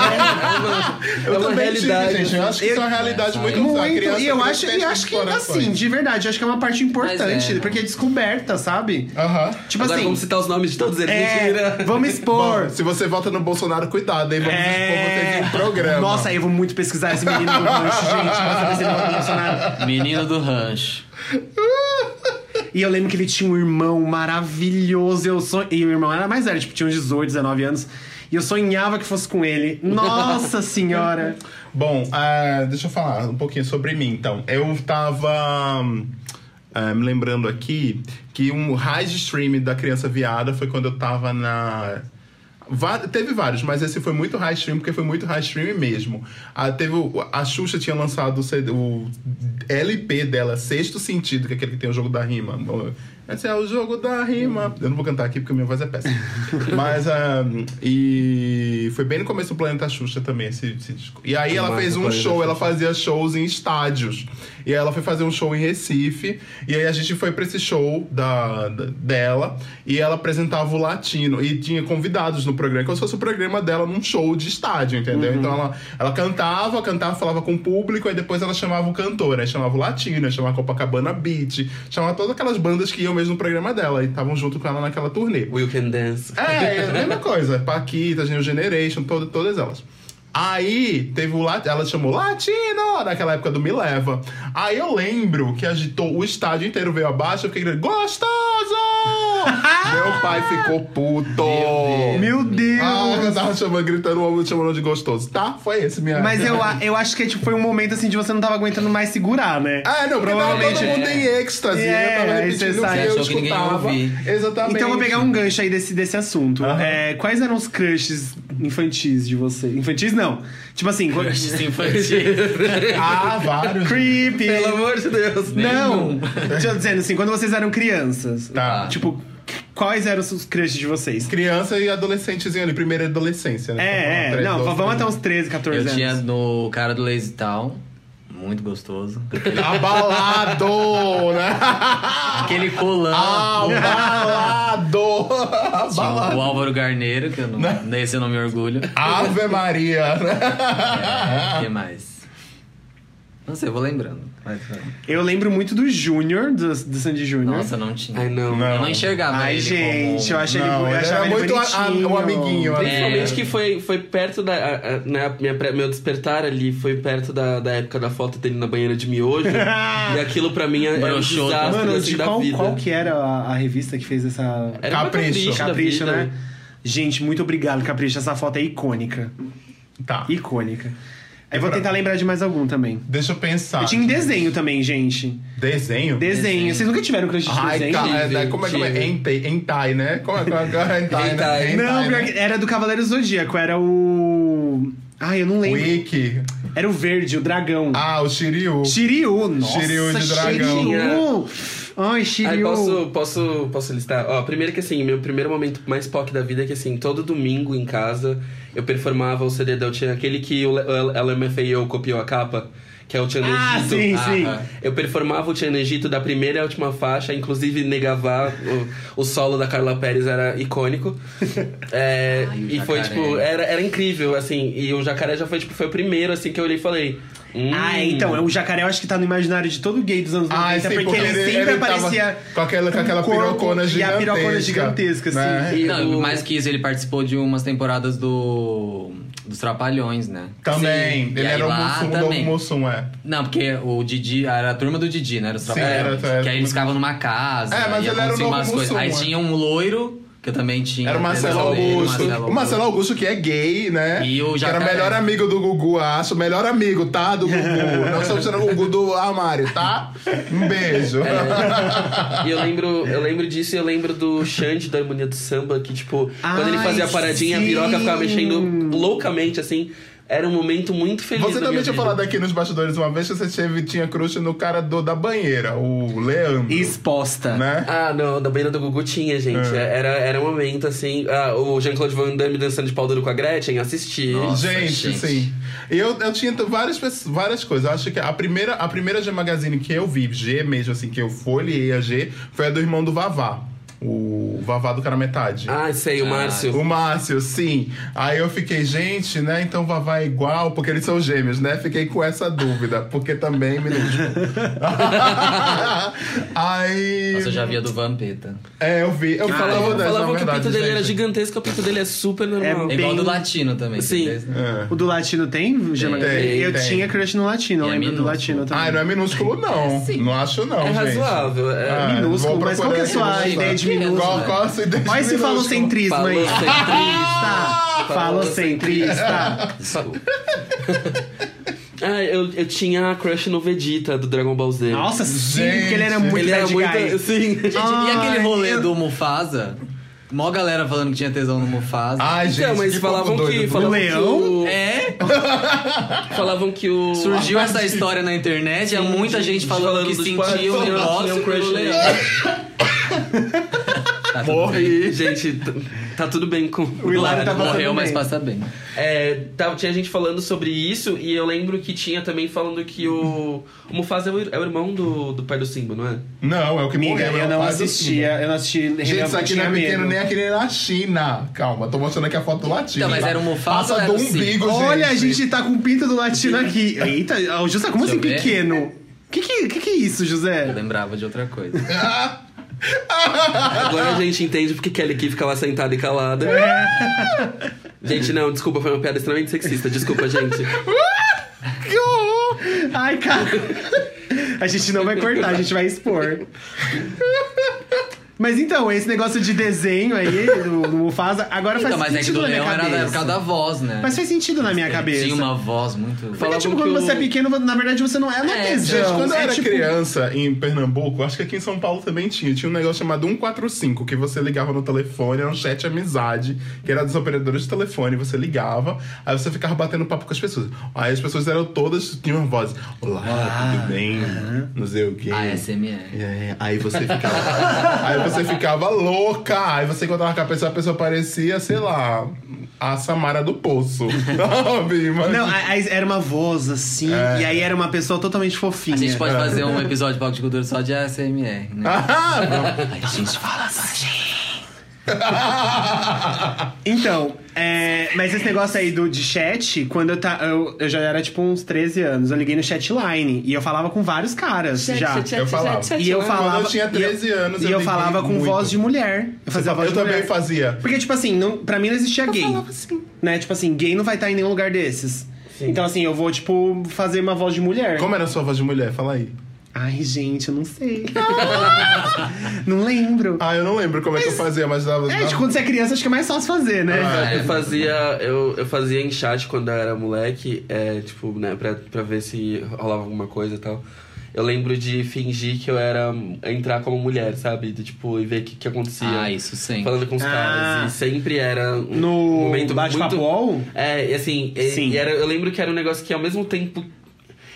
uma, Eu é uma também realidade. tive, gente. Eu acho que isso é uma realidade muito Muito, criança e eu acho, e acho que, assim, de verdade, eu acho que é uma parte importante, é. porque é descoberta, sabe? Aham. Tipo Agora assim. vamos citar os nomes de todos eles. Mentira. É, vamos expor. Bom, se você vota no Bolsonaro, cuidado, hein? Vamos expor vocês em programa. É. Nossa, eu vou muito pesquisar esse menino do rancho, gente, saber se ele vota no Bolsonaro. Menino do rancho. E eu lembro que ele tinha um irmão maravilhoso. Eu son... E o irmão era mais velho, tipo, tinha uns 18, 19 anos. E eu sonhava que fosse com ele. Nossa senhora! Bom, ah, deixa eu falar um pouquinho sobre mim, então. Eu tava ah, me lembrando aqui que um high stream da criança viada foi quando eu tava na. Va- Teve vários, mas esse foi muito high stream, porque foi muito high stream mesmo. Ah, teve a Xuxa tinha lançado o, CD o LP dela, Sexto Sentido, que é aquele que tem o jogo da rima. Esse é o jogo da rima. Eu não vou cantar aqui porque minha voz é péssima. Mas, ah, e foi bem no começo do Planeta Xuxa também esse, esse disco. E aí ela fez um Planeta show, ela fazia shows em estádios. E aí ela foi fazer um show em Recife. E aí a gente foi pra esse show da, da- dela. E ela apresentava o latino. E tinha convidados no programa, como se fosse o programa dela num show de estádio, entendeu? Então ela, ela cantava, cantava, falava com o público. Aí depois ela chamava o cantor, né? Chamava o latino, chamava Copacabana Beat. Chamava todas aquelas bandas que iam mesmo no programa dela. E estavam junto com ela naquela turnê. Will Can Dance. É, é a mesma coisa. Paquita, New Generation, todo, todas elas. Aí teve o lat... ela chamou Latino naquela época do Me Leva. Aí eu lembro que agitou o estádio inteiro veio abaixo, eu fiquei gritando, gostoso! Meu pai ficou puto. Meu Deus! Ah, eu tava chamando, gritando, chamando de gostoso. Tá, foi esse minha. Mas eu, a- eu acho que tipo, foi um momento assim de você não tava aguentando mais segurar, né? Ah, não, porque tava Provavelmente- todo mundo em êxtase. É, eu tava aí repetindo o que sai, eu achou que ninguém ia escutava. ouvir. Exatamente. Então eu vou pegar um gancho aí desse, desse assunto. Aham. É, quais eram os crushes infantis de você? Infantis não. Tipo assim, quando... Crushes infantis. Ah, vários. creepy. Pelo amor de Deus. Não! Tô dizendo assim, quando vocês eram crianças. Tá. Tipo, quais eram os crushes de vocês? Criança e adolescentezinho ali, primeira adolescência, né? É, é. Três, Não, doze, vamos até treze. uns 13, 14 Eu anos. tinha no cara do Lazy Town. Muito gostoso. Abalado, né? Aquele colã. Abalado! Abalado. o Álvaro Garneiro, que eu não, desse eu não me orgulho. Ave Maria, né? O que mais? Não sei, eu vou lembrando. Mas, Eu lembro muito do Júnior, do, do Sandy Júnior. nossa, não tinha. Ai, não. Não. Eu não enxergava Ai, ele gente, como... eu achei Não, ele, eu achava ele muito a- o amiguinho, Principalmente É. que foi, foi perto da. a- a- né, minha, meu despertar ali foi perto da, da época da foto dele na banheira de miojo. e aquilo pra mim é, é um Broxou. desastre Mano, assim, de da qual, vida. qual que era a, a revista que fez essa... Era Capricho. Capricho, né? Gente, muito obrigado, Capricho. Essa foto é icônica. Tá. Icônica. Eu vou tentar lembrar de mais algum também. Deixa eu pensar. Eu tinha em desenho também, gente. Desenho? Desenho. Desenho. Vocês nunca tiveram crush de Ai, desenho? cara, é, né, como é que é? tive. Hentai, hentai, né? Como é que é? Hentai, né? Não, né? que era do Cavaleiro Zodíaco. Era o... Ai, eu não lembro. Wiki. Era o verde, o dragão. Ah, o Shiryu. Shiryu, nossa, Shiryu de dragão. Shiryu. Ai, Shiryu. posso, posso, posso listar? Ó, primeiro que assim, meu primeiro momento mais POC da vida é que assim, todo domingo em casa eu performava o CD da Tchan, aquele que o LMFAO copiou a capa, que é o Tchan Ah, Egito. sim, Ah, sim. ah. Eu performava o Tchan Egito da primeira à última faixa, inclusive Negavá, o, o solo da Carla Pérez era icônico. É, Ai, e foi jacaré. tipo, era, era incrível, assim, e o jacaré já foi, tipo, foi o primeiro assim que eu olhei e falei. Hum, Ah, então, o jacaré eu acho que tá no imaginário de todo gay dos anos 90, Ah, sim, porque, porque ele, sempre ele aparecia com aquela- com aquela um pirocona E a gigantesca, pirocona gigantesca, assim. né? E Não, o- mais que isso, ele participou de umas temporadas do... dos Trapalhões, né? Também. Sim. Ele E era o Mussum do também. Mussum, é. Não, porque o Didi era a turma do Didi, né? Era os Sim, era- era- que aí eles ficavam numa casa. É, mas e ele era o novo umas coisas. Aí é. tinha um loiro, que eu também tinha. Era o Marcelo Augusto. Marcelo O Marcelo Augusto, que é gay, né? E o que era Jacaré. melhor amigo do Gugu, acho. Melhor amigo, tá? Do Gugu. Não estamos sendo o Gugu do armário, tá? Um beijo. E eu lembro, eu lembro disso e eu lembro do Xande da Harmonia do Samba, que, tipo, quando ele Ai, fazia a paradinha, sim. a piroca ficava mexendo loucamente, assim. Era um momento muito feliz. Você também tinha vida. falado aqui nos bastidores uma vez que você teve, tinha crush no cara do, da banheira, o Leandro. Exposta. Né? Ah, não, da beira do Gugu tinha, gente. É. Era, era um momento assim. Ah, o Jean-Claude Van Damme dançando de pau duro com a Gretchen, assisti. Nossa, gente, gente. sim. Eu, eu tinha várias, várias coisas. Eu acho que a primeira, a primeira G Magazine que eu vi, G mesmo, assim, que eu folhei a G, foi a do irmão do Vavá. O Vavá do cara metade. Ah, sei, o Ah, Márcio. O Márcio, sim. Aí eu fiquei, gente, né? Então Vavá é igual, porque eles são gêmeos, né? Fiquei com essa dúvida, porque também me Aí. Nossa, eu já via do Vampeta. É, eu vi. Eu Que falava falavam, dessa, falavam na que o pinto dele era gente. gigantesco, o pinto dele é super normal. É É igual Bem- do latino também. Sim. É. O do latino tem? Gema? Tem, eu tem. tinha crush no latino, eu E é lembro do latino também. Ah, não é minúsculo, não. É, sim. não acho, não, É gente. razoável. É Ah, minúsculo, mas qual que é a sua ideia de Qual- minúsculo? Qual, qual a sua ideia de Olha esse falocentrismo aí. Falocentrista. Falocentrista. Ah, eu, eu tinha a crush no Vegeta do Dragon Ball Z. Nossa, sim, Gente, porque ele era muito ele era muito. Sim. Gente, e Ai, aquele rolê eu- do Mufasa? Mó galera falando que tinha tesão no Mufasa. Ai, gente, Então, mas que falavam que. doido. Falavam leão? Que o, É, falavam que o. surgiu essa história na internet, e Sim, muita de- gente de falando falando que pais, o um crush nele. leão. Tá. Morri. Gente, tá tudo bem com O Hilário tá Morreu, mas bem. passa bem. É, tá, tinha gente falando sobre isso e eu lembro que tinha também falando que o, o Mufasa é o, é o irmão do, do pai do Simba, não é? Não, é o que Amiga, morreu. é eu o não assistia, eu não assisti. Gente, isso aqui não é pequeno nem aquele na China. Calma, tô mostrando aqui a foto do latino. Então, mas tá? era o Mufasa Passa do o Simba? umbigo, gente. Olha, a gente tá com o pinto do latino aqui. Eita, ó, José, como Deixa assim eu pequeno? Que que, que que é isso, Eu José? lembrava de outra coisa. Agora a gente entende porque Kelly Key fica lá sentada e calada. Gente, não, desculpa, foi uma piada extremamente sexista. Desculpa, gente. Que horror! Ai, cara. A gente não vai cortar, a gente vai expor. Mas então, esse negócio de desenho aí, do, do Mufasa, agora Então, faz mas é que sentido do na minha leão era cabeça. da época da voz, né? Mas faz sentido na minha Ele cabeça. Tinha uma voz muito. Porque, Falavam tipo, quando o- você é pequeno, na verdade você não é, não é É, tesão. Gente, quando eu é, era tipo, criança em Pernambuco, acho que aqui em São Paulo também tinha. Tinha um negócio chamado 145, que você ligava no telefone, era um chat amizade, que era dos operadores de telefone, você ligava, aí você ficava batendo papo com as pessoas. Aí as pessoas eram todas, tinham uma voz. Olá, Ah, tudo bem? Não sei o quê. ASMR. É, aí você ficava. aí você ficava louca. Aí você encontrava com a pessoa, a pessoa parecia, sei lá, a Samara do Poço. Sabe? Mas- Não, aí era uma voz assim, É. e aí era uma pessoa totalmente fofinha. A gente pode fazer um episódio de Palco de Cultura só de ASMR, né? Ah, Aí a gente fala assim. Então, é, mas esse negócio aí do, de chat, quando eu, tá, eu, eu já era tipo uns 13 anos, eu liguei no chatline e eu falava com vários caras já. Eu falava. E eu falava. Quando eu tinha 13 e eu, anos, E eu eu, liguei falava com muito. voz de mulher. Eu fazia Eu voz de também mulher. fazia. Porque, tipo assim, não, pra mim não existia gay. falava assim. Né? Tipo assim, gay não vai estar em nenhum lugar desses. Então, assim, eu vou, tipo, fazer uma voz de mulher. Como era a sua voz de mulher? Fala aí. Ai, gente, eu não sei. não lembro. Ah, eu não lembro como é que eu fazia, mas dava. É, tipo, quando você é criança, acho que é mais fácil fazer, né? Ah, Eu fazia, eu, eu fazia em chat quando eu era moleque, é, tipo, né, pra, pra ver se rolava alguma coisa e tal. Eu lembro de fingir que eu era. entrar como mulher, sabe? De, tipo, e ver o que, que acontecia. Ah, isso sempre. Falando com os Ah. caras. E sempre era um No momento bate-papo muito... É, e assim, e, Sim. e era, eu lembro que era um negócio que ao mesmo tempo.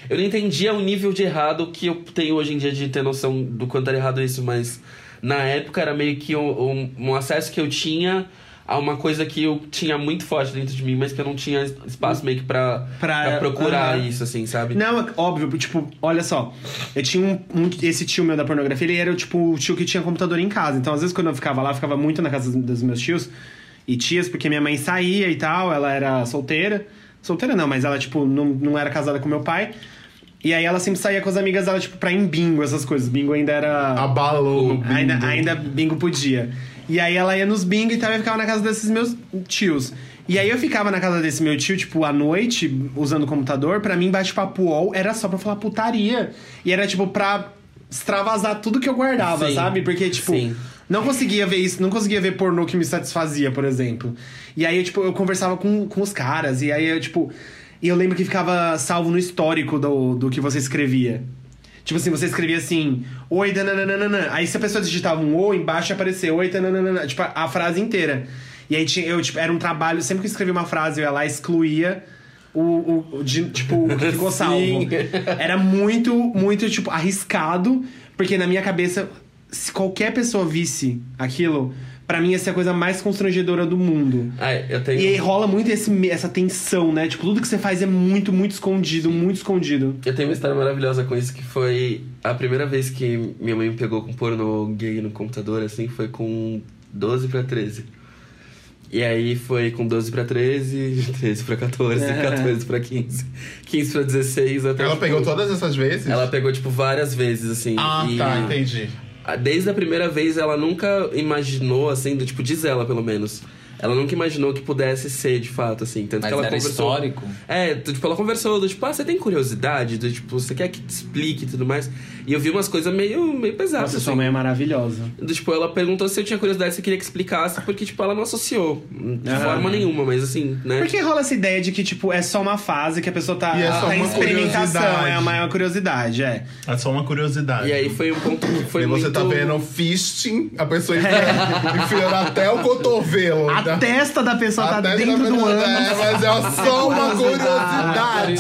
Eu não entendia o nível de errado que eu tenho hoje em dia de ter noção do quanto era errado isso, mas na época era meio que um, um, um acesso que eu tinha a uma coisa que eu tinha muito forte dentro de mim, mas que eu não tinha espaço meio que pra, Pra- pra procurar aham. isso, assim, sabe? Não, é óbvio, tipo, olha só. Eu tinha um, um- Esse tio meu da pornografia, ele era tipo o tio que tinha computador em casa. Então, às vezes, quando eu ficava lá, eu ficava muito na casa dos, dos meus tios e tias, porque minha mãe saía e tal, ela era solteira. Solteira não, mas ela, tipo, não, não era casada com meu pai. E aí ela sempre saía com as amigas dela, tipo, pra ir em bingo, essas coisas. Bingo ainda era. Abalou bingo. Ainda, ainda bingo podia. E aí ela ia nos bingo e tal, e eu ficava na casa desses meus tios. E aí eu ficava na casa desse meu tio, tipo, à noite, usando o computador. Pra mim, bate-papo UOL era só pra falar putaria. E era, tipo, pra extravasar tudo que eu guardava, Sim. sabe? Porque, tipo, Sim. Não conseguia ver isso, não conseguia ver pornô que me satisfazia, por exemplo. E aí, eu, tipo, eu conversava com, com os caras, e aí eu, tipo. E eu lembro que ficava salvo no histórico do, do que você escrevia. Tipo assim, você escrevia assim, oi, dananana. Aí se a pessoa digitava um oi, embaixo aparecia oi, dananana. Tipo, a, frase inteira. E aí tinha, eu, tipo, era um trabalho, sempre que eu escrevia uma frase, eu ia lá e excluía o, o, o de- tipo, o que ficou salvo. Era muito, muito, tipo, arriscado, porque na minha cabeça, se qualquer pessoa visse aquilo, pra mim ia ser a coisa mais constrangedora do mundo. Ah, eu tenho. E aí rola muito esse, essa tensão, né? Tipo, tudo que você faz é muito, muito escondido, muito escondido. Eu tenho uma história maravilhosa com isso, que foi a primeira vez que minha mãe me pegou com porno gay no computador, assim, foi com 12 pra 13. E aí foi com 12 pra 13, 13 pra 14, 14 pra 15, 15 pra 16, até Ela tipo, pegou todas essas vezes? Ela pegou, tipo, várias vezes, assim. Ah, e tá, entendi. Desde a primeira vez, ela nunca imaginou, assim, do tipo, diz ela, pelo menos. Ela nunca imaginou que pudesse ser, de fato, assim. Tanto Mas que ela era conversou. histórico? É, tipo, ela conversou do tipo, ah, você tem curiosidade? Do tipo, você quer que te explique e tudo mais? E eu vi umas coisas meio, meio pesadas, Nossa, assim. sua mãe é maravilhosa. Do, tipo, ela perguntou se eu tinha curiosidade, se eu queria que explicasse, porque, tipo, ela não associou de Aham. forma nenhuma, mas assim, né? Porque rola essa ideia de que, tipo, é só uma fase que a pessoa tá, E é só tá em uma experimentação, curiosidade. é uma curiosidade, é. É só uma curiosidade. E aí foi um ponto que foi e você muito... tá vendo fisting, a pessoa enfiando, enfiando até o cotovelo. A né? testa da pessoa tá Até dentro da do ânus. É, mas é só uma curiosidade.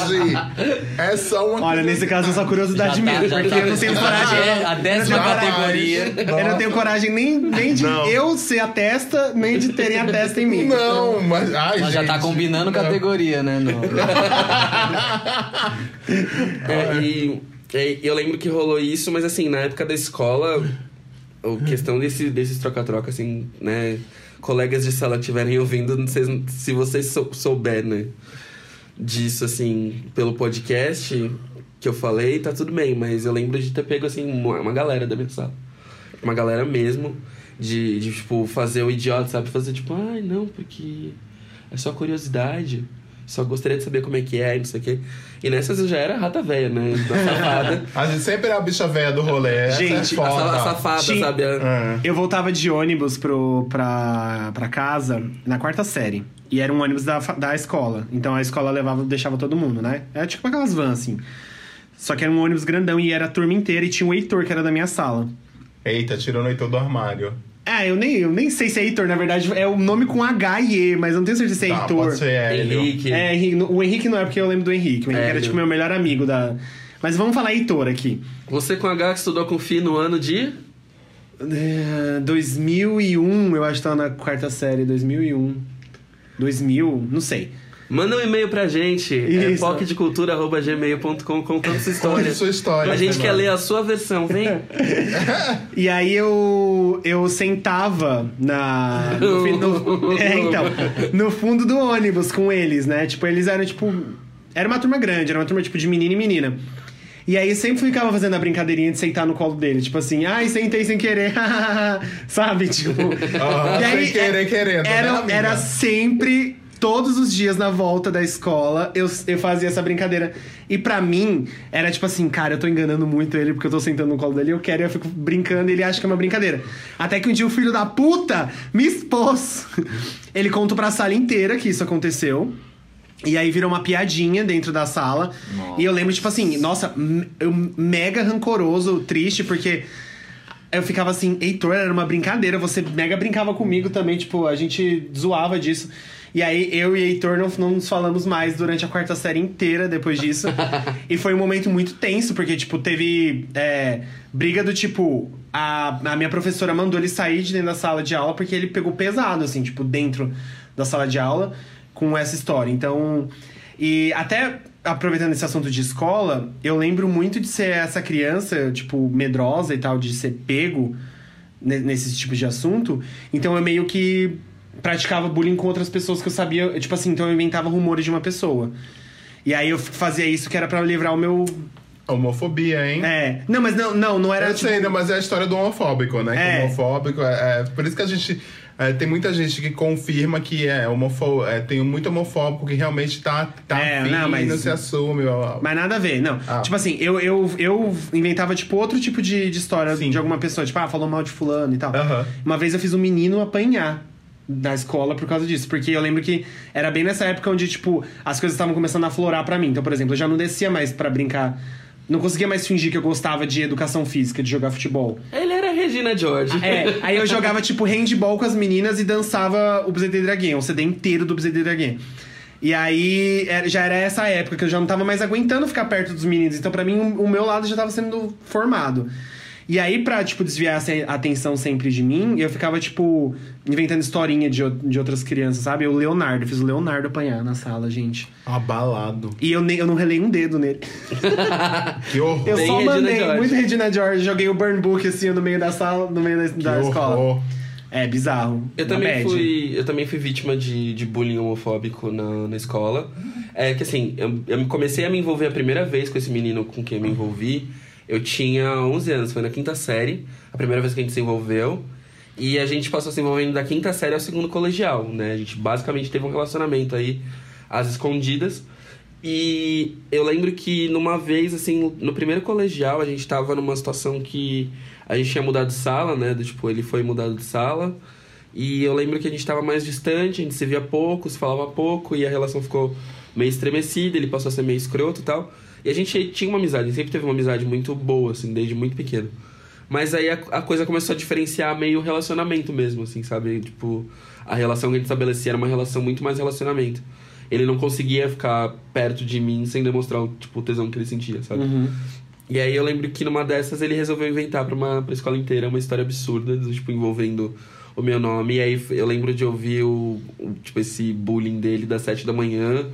É só uma Olha, nesse caso é só curiosidade Já tá- mesmo, já porque tá- eu não tenho coragem. é a décima categoria. coragem- Eu não tenho coragem nem, nem de Não. eu ser a testa, nem de terem a testa em mim. Não, mas. Ai, Ela já tá combinando não. categoria, né? No... É, e, e eu lembro que rolou isso, mas assim, na época da escola, a questão desse, desses troca-troca, assim, né? Colegas de sala estiverem ouvindo, sei se vocês sou, souber, né? Disso, assim, pelo podcast que eu falei, tá tudo bem, mas eu lembro de ter pego, assim, uma, galera da minha sala. Uma galera mesmo, de, de, tipo, fazer o idiota, sabe? Fazer, tipo, ai, não, porque é só curiosidade. Só gostaria de saber como é que é, não sei o quê. E nessas eu já era rata velha, né? Da safada. A gente sempre é a bicha velha do rolê. Essa Gente, é a, a safada, Sim. sabe? A- É. Eu voltava de ônibus pro, pra, pra casa na quarta série. E era um ônibus da, da escola. Então a escola levava, deixava todo mundo, né? Era tipo aquelas vans, assim. Só que era um ônibus grandão e era a turma inteira e tinha o Heitor, que era da minha sala. Eita, tirou o Heitor do armário. É, eu nem, eu nem sei se é Heitor, na verdade. É o nome com H e E, mas eu não tenho certeza se é Tá, Heitor. pode ser Hélio. Henrique. É, Henrique- o Henrique não é porque eu lembro do Henrique. O Henrique É, era tipo meu melhor amigo da. Mas vamos falar Heitor aqui. Você com H que estudou com Fi no ano de. É, 2001, eu acho que tava na quarta série, 2001. 2000, não sei. Manda um e-mail pra gente, é Isso. pocketcultura.gmail.com contando sua história. Conte sua história, A gente quer ler a sua versão, vem. E aí eu, eu sentava na. No, no- é, então. No fundo do ônibus com eles, né? Tipo, eles eram tipo. Era uma turma grande, era uma turma tipo de menino e menina. E aí sempre ficava fazendo a brincadeirinha de sentar no colo dele, tipo assim, ai, sentei sem querer, sabe? Tipo. E aí, sem querer, querendo, né, Era, amiga? era sempre. Todos os dias na volta da escola, eu, eu fazia essa brincadeira. E pra mim, era tipo assim, cara, eu tô enganando muito ele porque eu tô sentando no colo dele, eu quero e eu fico brincando e ele acha que é uma brincadeira. Até que um dia o filho da puta me expôs. Ele contou pra sala inteira que isso aconteceu. E aí virou uma piadinha dentro da sala. Nossa. E eu lembro, tipo assim, nossa, eu mega rancoroso, triste, porque eu ficava assim, Heitor, era uma brincadeira, você mega brincava comigo também, tipo, a gente zoava disso. E aí eu e Heitor não, não nos falamos mais durante a quarta série inteira depois disso. e foi um momento muito tenso, porque, tipo, teve é, briga do tipo. A, a minha professora mandou ele sair de dentro da sala de aula porque ele pegou pesado, assim, tipo, dentro da sala de aula com essa história. Então. E até aproveitando esse assunto de escola, eu lembro muito de ser essa criança, tipo, medrosa e tal, de ser pego ne- nesse tipo de assunto. Então eu meio que praticava bullying com outras pessoas que eu sabia. Tipo assim, então eu inventava rumores de uma pessoa. E aí eu fazia isso que era pra livrar o meu. Homofobia, hein? É. Não, mas não, não, não era Eu tipo. sei, né, mas é a história do homofóbico, né? Que É. o homofóbico é, é- Por isso que a gente. é, tem muita gente que confirma que é homofóbico. É, tem muito homofóbico que realmente tá, tá É, afim não, mas- não se assume. blá, blá, blá. Mas nada a ver, não. Ah. Tipo assim, eu, eu, eu inventava, tipo, outro tipo de, de história Sim. de alguma pessoa. Tipo, ah, falou mal de fulano e tal. Aham. Uma vez eu fiz um menino apanhar da escola por causa disso. Porque eu lembro que era bem nessa época onde, tipo, as coisas estavam começando a florar pra mim. Então, por exemplo, eu já não descia mais pra brincar. Não conseguia mais fingir que eu gostava de educação física, de jogar futebol. Ele era Regina George. É, aí eu jogava, tipo, handball com as meninas e dançava o Bzd Draguinha, o CD inteiro do Bzd Draguinha. E aí, era- já era essa época que eu já não tava mais aguentando ficar perto dos meninos. Então, pra mim, o o meu lado já tava sendo formado. E aí, pra, tipo, desviar essa atenção sempre de mim, eu ficava, tipo, inventando historinha de, de outras crianças, sabe? O Leonardo, eu fiz o Leonardo apanhar na sala, gente. Abalado. E eu, nem, eu não relei um dedo nele. Que horror. Eu Bem só mandei, George. muito Regina George, joguei o burn book, assim, no meio da sala, no meio da, Que da escola. horror. É, bizarro. Eu também, bad. fui, eu também fui vítima de, de bullying homofóbico na, na escola. É que assim, eu, eu comecei a me envolver a primeira vez com esse menino com quem eu me envolvi. Eu tinha 11 anos, foi na quinta série, a primeira vez que a gente se envolveu. E a gente passou se envolvendo da quinta série ao segundo colegial, né? A gente basicamente teve um relacionamento aí às escondidas. E eu lembro que numa vez, assim, no primeiro colegial, a gente tava numa situação que a gente tinha mudado de sala, né? Do, tipo, ele foi mudado de sala. E eu lembro que a gente tava mais distante, a gente se via pouco, se falava pouco, e a relação ficou meio estremecida, ele passou a ser meio escroto e tal. E a gente tinha uma amizade, sempre teve uma amizade muito boa, assim, desde muito pequeno. Mas aí a, a coisa começou a diferenciar meio o relacionamento mesmo, assim, sabe? Tipo, a relação que a gente estabelecia era uma relação muito mais relacionamento. Ele não conseguia ficar perto de mim sem demonstrar o, tipo, o tesão que ele sentia, sabe? Uhum. E aí eu lembro que numa dessas ele resolveu inventar pra, uma, pra escola inteira uma história absurda, tipo, envolvendo o meu nome. E aí eu lembro de ouvir o, o, tipo, esse bullying dele das sete da manhã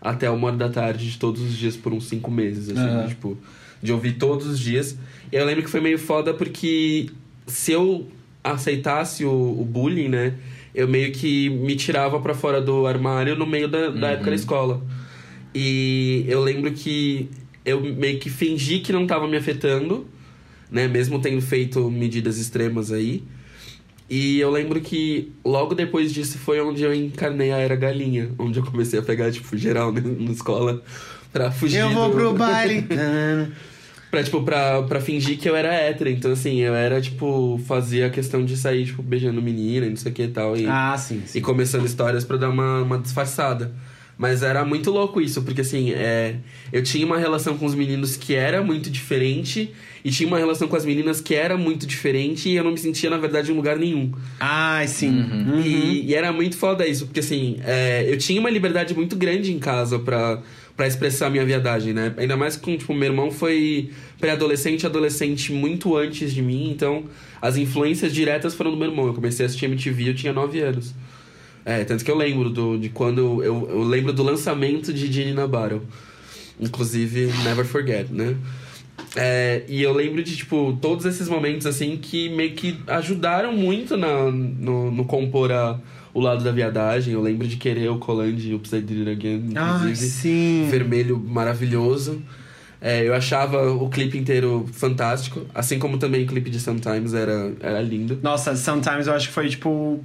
até uma hora da tarde de todos os dias por uns cinco meses, assim, Aham. tipo, de ouvir todos os dias. E eu lembro que foi meio foda porque se eu aceitasse o, o bullying, né, eu meio que me tirava pra fora do armário no meio da, da época da escola. E eu lembro que eu meio que fingi que não tava me afetando, né? Mesmo tendo feito medidas extremas aí. E eu lembro que logo depois disso foi onde eu encarnei a Era Galinha. Onde eu comecei a pegar, tipo, geral né, na escola pra fugir Eu vou do- pro baile. Pra, tipo, pra, pra fingir que eu era hétero. Então, assim, eu era, tipo, fazia a questão de sair, tipo, beijando menina e não sei o que e tal. E, ah, sim, sim. e começando histórias pra dar uma, uma disfarçada. Mas era muito louco isso, porque assim, é, eu tinha uma relação com os meninos que era muito diferente, e tinha uma relação com as meninas que era muito diferente, e eu não me sentia, na verdade, em lugar nenhum. Ai, sim. Uhum. E, e era muito foda isso, porque assim, é, eu tinha uma liberdade muito grande em casa pra, pra expressar a minha viadagem, né? Ainda mais com, tipo, meu irmão foi pré-adolescente e adolescente muito antes de mim, então as influências diretas foram do meu irmão. Eu comecei a assistir MTV, eu tinha 9 anos. É, tanto que eu lembro do, de quando. Eu, eu lembro do lançamento de Ginny na Battle. Inclusive, Never Forget, né? É, e eu lembro de, tipo, todos esses momentos, assim, que meio que ajudaram muito na, no, no compor a, o lado da viadagem. Eu lembro de querer o Coland Upside Down Again, Ah, inclusive. sim. Vermelho maravilhoso. É, eu achava o clipe inteiro fantástico. Assim como também o clipe de Sometimes era, era lindo. Nossa, Sometimes eu acho que foi, tipo, o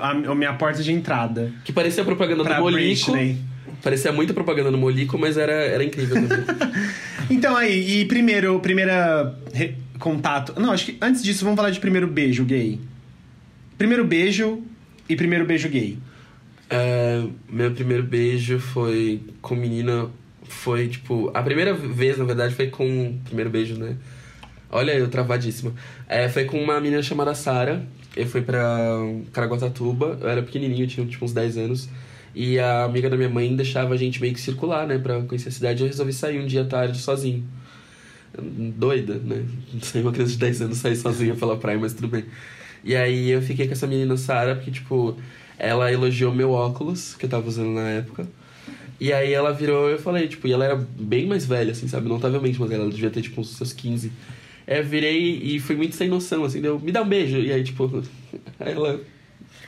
a, a minha porta de entrada. Que parecia propaganda Pra do Molico. Britney. Parecia muita propaganda no Molico, mas era, era incrível também. Então aí, e primeiro, primeira re- contato. Não, acho que antes disso vamos falar de primeiro beijo gay. Primeiro beijo e primeiro beijo gay. É, meu primeiro beijo foi com menina. Foi tipo. A primeira vez, na verdade, foi com. Primeiro beijo, né? Olha, eu travadíssima. É, foi com uma menina chamada Sara. Eu fui pra Caraguatatuba. Eu era pequenininho, tinha tipo uns 10 anos. E a amiga da minha mãe deixava a gente meio que circular, né? Pra conhecer a cidade. Eu resolvi sair um dia tarde sozinho. Doida, né? Sei uma criança de 10 anos sair sozinha pela praia, mas tudo bem. E aí eu fiquei com essa menina Sara, porque, tipo, ela elogiou meu óculos, que eu tava usando na época. E aí ela virou, eu falei, tipo, e ela era bem mais velha, assim, sabe? Notavelmente, mas ela devia ter, tipo, uns seus 15. Eu virei e fui muito sem noção, assim, deu, me dá um beijo. E aí, tipo, ela.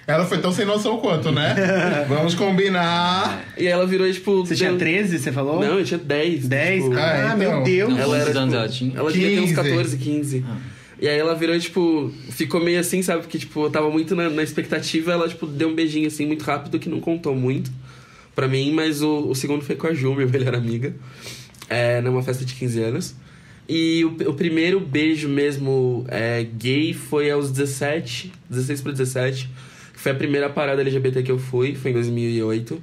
Ela foi tão sem noção quanto, né? Vamos combinar. E aí ela virou, tipo. Você tinha deu- 13, você falou? Não, eu tinha 10. 10? Tipo, ah, Ah, meu então. Deus. Não, Ela era, tipo, ela tinha? Uns 15. 14, 15. E aí ela virou, tipo, ficou meio assim, sabe? Porque, tipo, eu tava muito na, na expectativa, ela, tipo, deu um beijinho assim, muito rápido, que não contou muito pra mim, mas o, o segundo foi com a Ju, minha melhor amiga, é, numa festa de 15 anos. E o, o primeiro beijo mesmo é, gay foi aos 17, 16 pra 17. que Foi a primeira parada LGBT que eu fui, foi em 2008.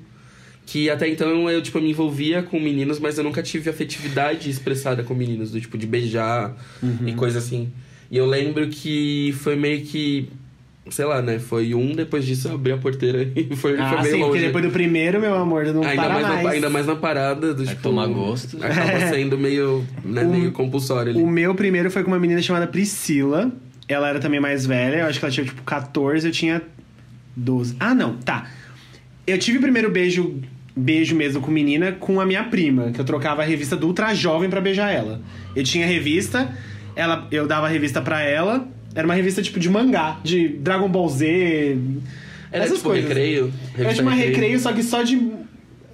Que até então eu, tipo, me envolvia com meninos, mas eu nunca tive afetividade expressada com meninos, do tipo, de beijar Uhum. e coisa assim. E eu lembro que foi meio que. Sei lá, né? Foi um, depois disso eu abri a porteira e foi, Ah, foi meio sim, longe. porque depois do primeiro, meu amor, não ainda, para mais mais. Na, ainda mais na parada do tipo. tomar gosto. Acaba sendo meio, né, O- meio compulsório ali. O meu primeiro foi com uma menina chamada Priscila. Ela era também mais velha, eu acho que ela tinha tipo 14, eu tinha 12. Ah, não, tá. Eu tive o primeiro beijo, beijo mesmo com menina com a minha prima, que eu trocava a revista do Ultra Jovem pra beijar ela. Eu tinha a revista, ela, eu dava a revista pra ela, era uma revista tipo de mangá, de Dragon Ball Z. Era essas tipo coisas. recreio. Eu revista acho uma recreio, só que só de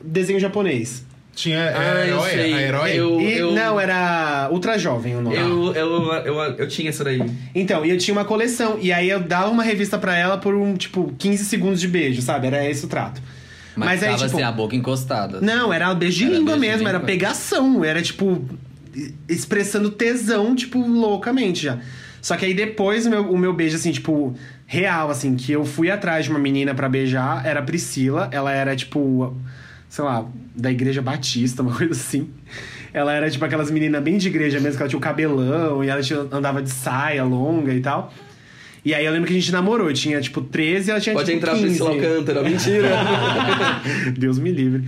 desenho japonês. Tinha Ah, é, eu herói, sei. a herói. Eu- E, Não, era Ultra Jovem o nome. Eu, eu, eu, eu tinha essa daí. Então, e eu tinha uma coleção. E aí eu dava uma revista pra ela por um, tipo, 15 segundos de beijo, sabe? Era esse o trato. Mas, aí, tava tipo. assim, a boca encostada. Não, era beijo de Era língua beijo de mesmo, era língua. pegação. Era, tipo, expressando tesão, tipo, loucamente já. Só que aí depois o meu, o meu beijo, assim, tipo, real, assim, que eu fui atrás de uma menina pra beijar, era a Priscila. Ela era, tipo, sei lá, da igreja batista, uma coisa assim. Ela era, tipo, aquelas meninas bem de igreja mesmo, que ela tinha o cabelão e ela tinha- andava de saia longa e tal. E aí eu lembro que a gente namorou, tinha, tipo, 13 e ela tinha, Pode tipo, entrar 15. Priscila Alcântara, mentira. Deus me livre.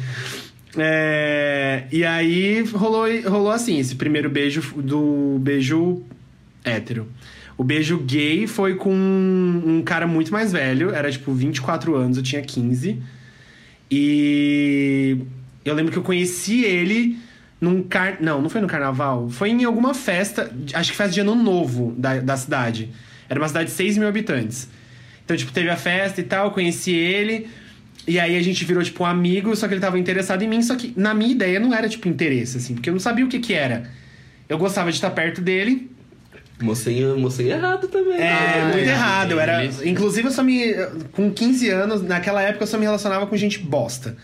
É, e aí rolou, rolou assim, esse primeiro beijo do beijo hétero. O beijo gay foi com um cara muito mais velho, era tipo 24 anos, eu tinha 15. E eu lembro que eu conheci ele num car... Não, não foi no carnaval. Foi em alguma festa, acho que festa de ano novo da, da cidade. Era uma cidade de 6 mil habitantes. Então, tipo, teve a festa e tal, eu conheci ele. E aí a gente virou, tipo, um amigo, só que ele tava interessado em mim. Só que, na minha ideia, não era, tipo, interesse, assim. Porque eu não sabia o que que era. Eu gostava de estar perto dele. Mocinho, mocinho errado também. É, Ah, muito é. errado. Eu era... Inclusive, eu só me... Com 15 anos, naquela época, eu só me relacionava com gente bosta.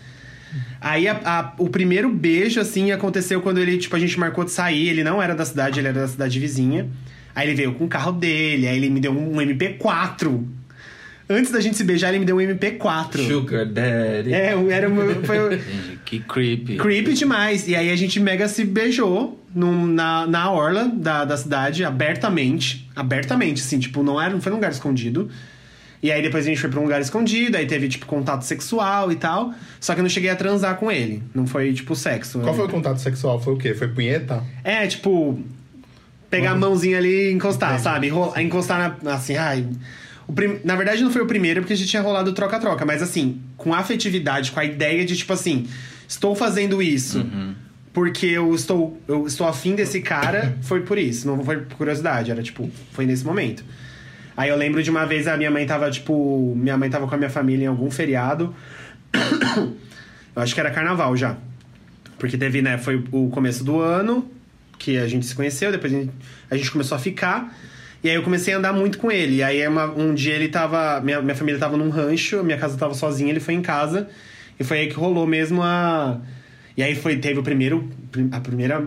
Aí, a- a- o primeiro beijo, assim, aconteceu quando ele, tipo, a gente marcou de sair. Ele não era da cidade, ele era da cidade vizinha. Aí ele veio com o carro dele, aí ele me deu um MP4. Antes da gente se beijar, ele me deu um MP4. Sugar Daddy. É, era uma, foi. Que creepy. creepy demais. E aí a gente mega se beijou num- na, na orla da, da cidade, abertamente. Abertamente, assim, tipo, não, era, não foi num lugar escondido. E aí depois a gente foi pra um lugar escondido, aí teve, tipo, contato sexual e tal. Só que eu não cheguei a transar com ele. Não foi, tipo, sexo. Qual foi o contato sexual? Foi o quê? Foi punheta? É, tipo, pegar a mãozinha ali e encostar, Entendi. sabe? Ro- Encostar na, assim, ai. Prim- Na verdade, não foi o primeiro, porque a gente tinha rolado troca-troca, mas assim, com afetividade, com a ideia de, tipo assim, estou fazendo isso porque eu estou, eu estou afim desse cara, foi por isso, não foi por curiosidade, era tipo, foi nesse momento. Aí eu lembro de uma vez a minha mãe tava, tipo, minha mãe tava com a minha família em algum feriado. eu acho que era carnaval já. Porque teve, né, foi o começo do ano que a gente se conheceu, depois a gente, a gente começou a ficar. E aí eu comecei a andar muito com ele. E aí uma- um dia ele tava. Minha, minha família tava num rancho, minha casa tava sozinha, ele foi em casa. E foi aí que rolou mesmo a. E aí foi, teve o primeiro. A primeira.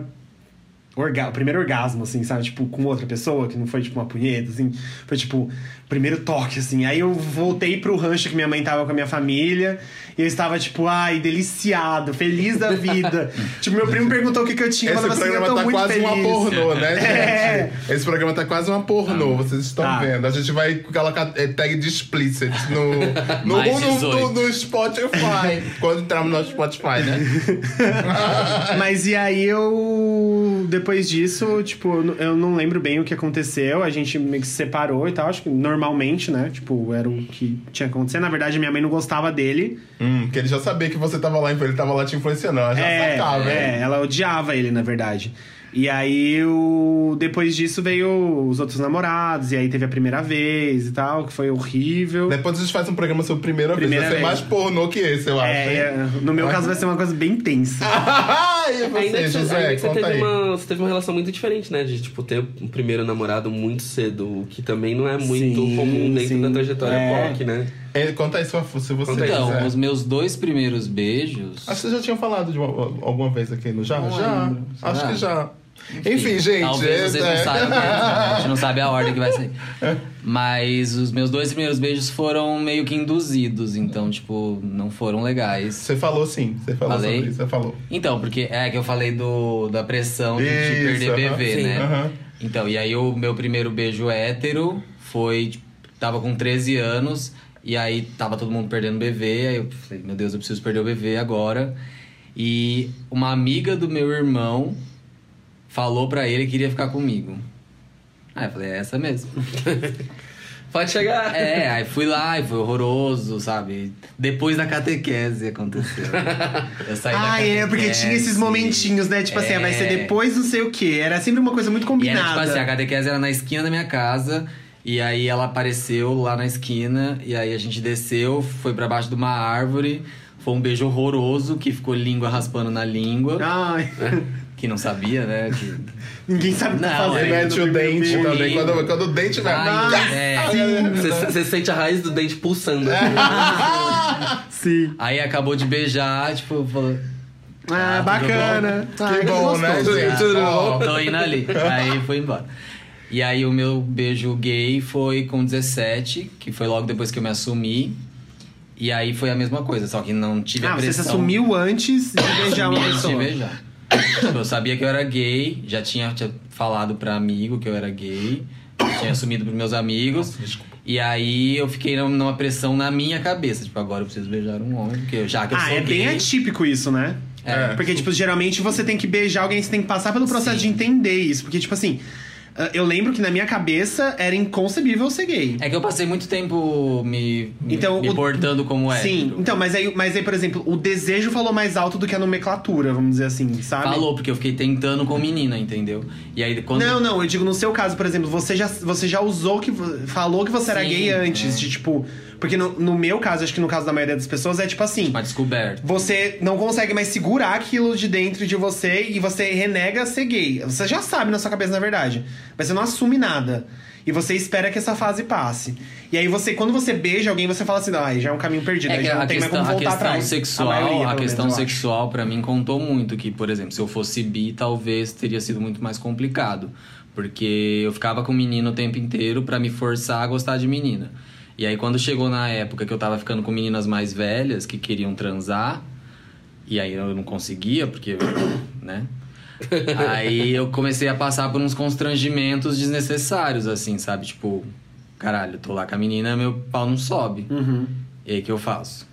Orga, o primeiro orgasmo, assim, sabe? Tipo, com outra pessoa, que não foi tipo uma punheta, assim. Foi tipo, o primeiro toque, assim. Aí eu voltei pro rancho que minha mãe tava com a minha família. E eu estava, tipo, ai, deliciado, feliz da vida. tipo, meu primo perguntou o que, que eu tinha. eu Esse assim, eu programa tô tá muito quase feliz. uma pornô, né, gente? É. Esse programa tá quase uma pornô, vocês estão Tá. vendo. A gente vai colocar é, tag de explicit no, no, no, 18. no- no Spotify. quando entrarmos no Spotify, né? Mas e aí eu. Depois disso, tipo, eu não- lembro bem o que aconteceu. A gente meio que se separou e tal. Acho que normalmente, né? Tipo, era o que tinha acontecido. Na verdade, minha mãe não gostava dele. hum, que ele já sabia que você tava lá, então ele tava lá te influenciando. Ela já é, sacava, é, hein? ela odiava ele, na verdade. E aí, eu... depois disso, veio os outros namorados. E aí teve a primeira vez e tal, que foi horrível. Depois a gente faz um programa sobre primeira, Primeira vez. Vai ser mais pornô que esse, eu acho. É, é, no meu caso vai ser uma coisa bem tensa. e você, Ainda que, você, José, ainda que você teve aí. uma, você teve uma relação muito diferente, né? De, tipo, ter um primeiro namorado muito cedo, o que também não é muito Sim, comum dentro sim. da trajetória É. POC, né? É, Conta aí se você. Então, quiser. os meus dois primeiros beijos. Acho que vocês já tinham falado de uma- alguma vez aqui no Já? Não já. lembro. Acho Já. que já. Enfim, gente. Talvez é- vocês é. não saibam, a gente não sabe a ordem que vai sair. Mas os meus dois primeiros beijos foram meio que induzidos, então, tipo, não foram legais. Você falou sim, você falou Falei? sobre isso, você falou. Então, porque é que eu falei do, da pressão de, de Isso, perder aham. bebê, Sim. né? Aham. Então, e aí o meu primeiro beijo hétero foi, tipo, tava com 13 anos, e aí tava todo mundo perdendo bebê, aí eu falei, meu Deus, eu preciso perder o bebê agora. E uma amiga do meu irmão falou pra ele que queria ficar comigo. Aí eu falei, é essa mesmo. Pode chegar! É, aí fui lá e foi horroroso, sabe? Depois da catequese aconteceu. Eu saí da Ah, é, porque tinha esses catequese. momentinhos, né? Tipo assim, ah, vai ser É. depois não sei o quê. Era sempre uma coisa muito E era combinada. tipo assim, a catequese era na esquina da minha casa. E aí ela apareceu lá na esquina. E aí a gente desceu, foi pra baixo de uma árvore. Foi um beijo horroroso, que ficou língua raspando na língua. Ai, Que não sabia, né? Que... ninguém sabe o que Não, fazer. Você é, né, mete o dente também. Quando, quando o dente vai. Ai, é. Você, você sente a raiz do dente pulsando. É. assim. Sim. Aí acabou de beijar, tipo, falou. Ah, tudo bacana. Ah, Que bom, né, gente? Tudo Ó, Tô indo ali. Aí foi embora. E aí o meu beijo gay foi com 17, que foi logo depois que eu me assumi. E aí foi a mesma coisa, só que não tive Ah, a você se pressão. assumiu antes de beijar uma Antes de pessoa. beijar. Tipo, eu sabia que eu era gay, já tinha, tinha falado pra amigo que eu era gay, tinha assumido pros meus amigos. E aí eu fiquei numa pressão na minha cabeça. Tipo, agora eu preciso beijar um homem, porque já que eu Ah, sou é gay. bem atípico isso, né? É. Porque, tipo, geralmente você tem que beijar alguém, você tem que passar pelo processo Sim. de entender isso. Porque, tipo assim, eu lembro que na minha cabeça era inconcebível ser gay. É que eu passei muito tempo me, me, Então, me o- portando como hétero. Sim, então, mas aí, mas aí, por exemplo, o desejo falou mais alto do que a nomenclatura, vamos dizer assim, sabe? Falou, porque eu fiquei tentando com menina, entendeu? E aí quando. Não, não, eu digo no seu caso, por exemplo, você já, você já usou que. Falou que você era Sim, gay antes, é. de tipo. Porque no, no meu caso, acho que no caso da maioria das pessoas, é tipo assim. Uma descoberta. Você não consegue mais segurar aquilo de dentro de você e você renega ser gay. Você já sabe na sua cabeça, na verdade. Mas você não assume nada. E você espera que essa fase passe. E aí você, quando você beija alguém, você fala assim, ah, já é um caminho perdido. É aí já não a tem questão, mais como voltar atrás. sexual, a, maioria, a questão menos, sexual pra mim contou muito que, por exemplo, se eu fosse bi, talvez teria sido muito mais complicado, porque eu ficava com menino o tempo inteiro pra me forçar a gostar de menina. E aí quando chegou na época que eu tava ficando com meninas mais velhas que queriam transar, e aí eu não conseguia porque, né? Aí eu comecei a passar por uns constrangimentos desnecessários assim, sabe? Tipo, caralho, eu tô lá com a menina, meu pau não sobe. Uhum. E aí que eu faço?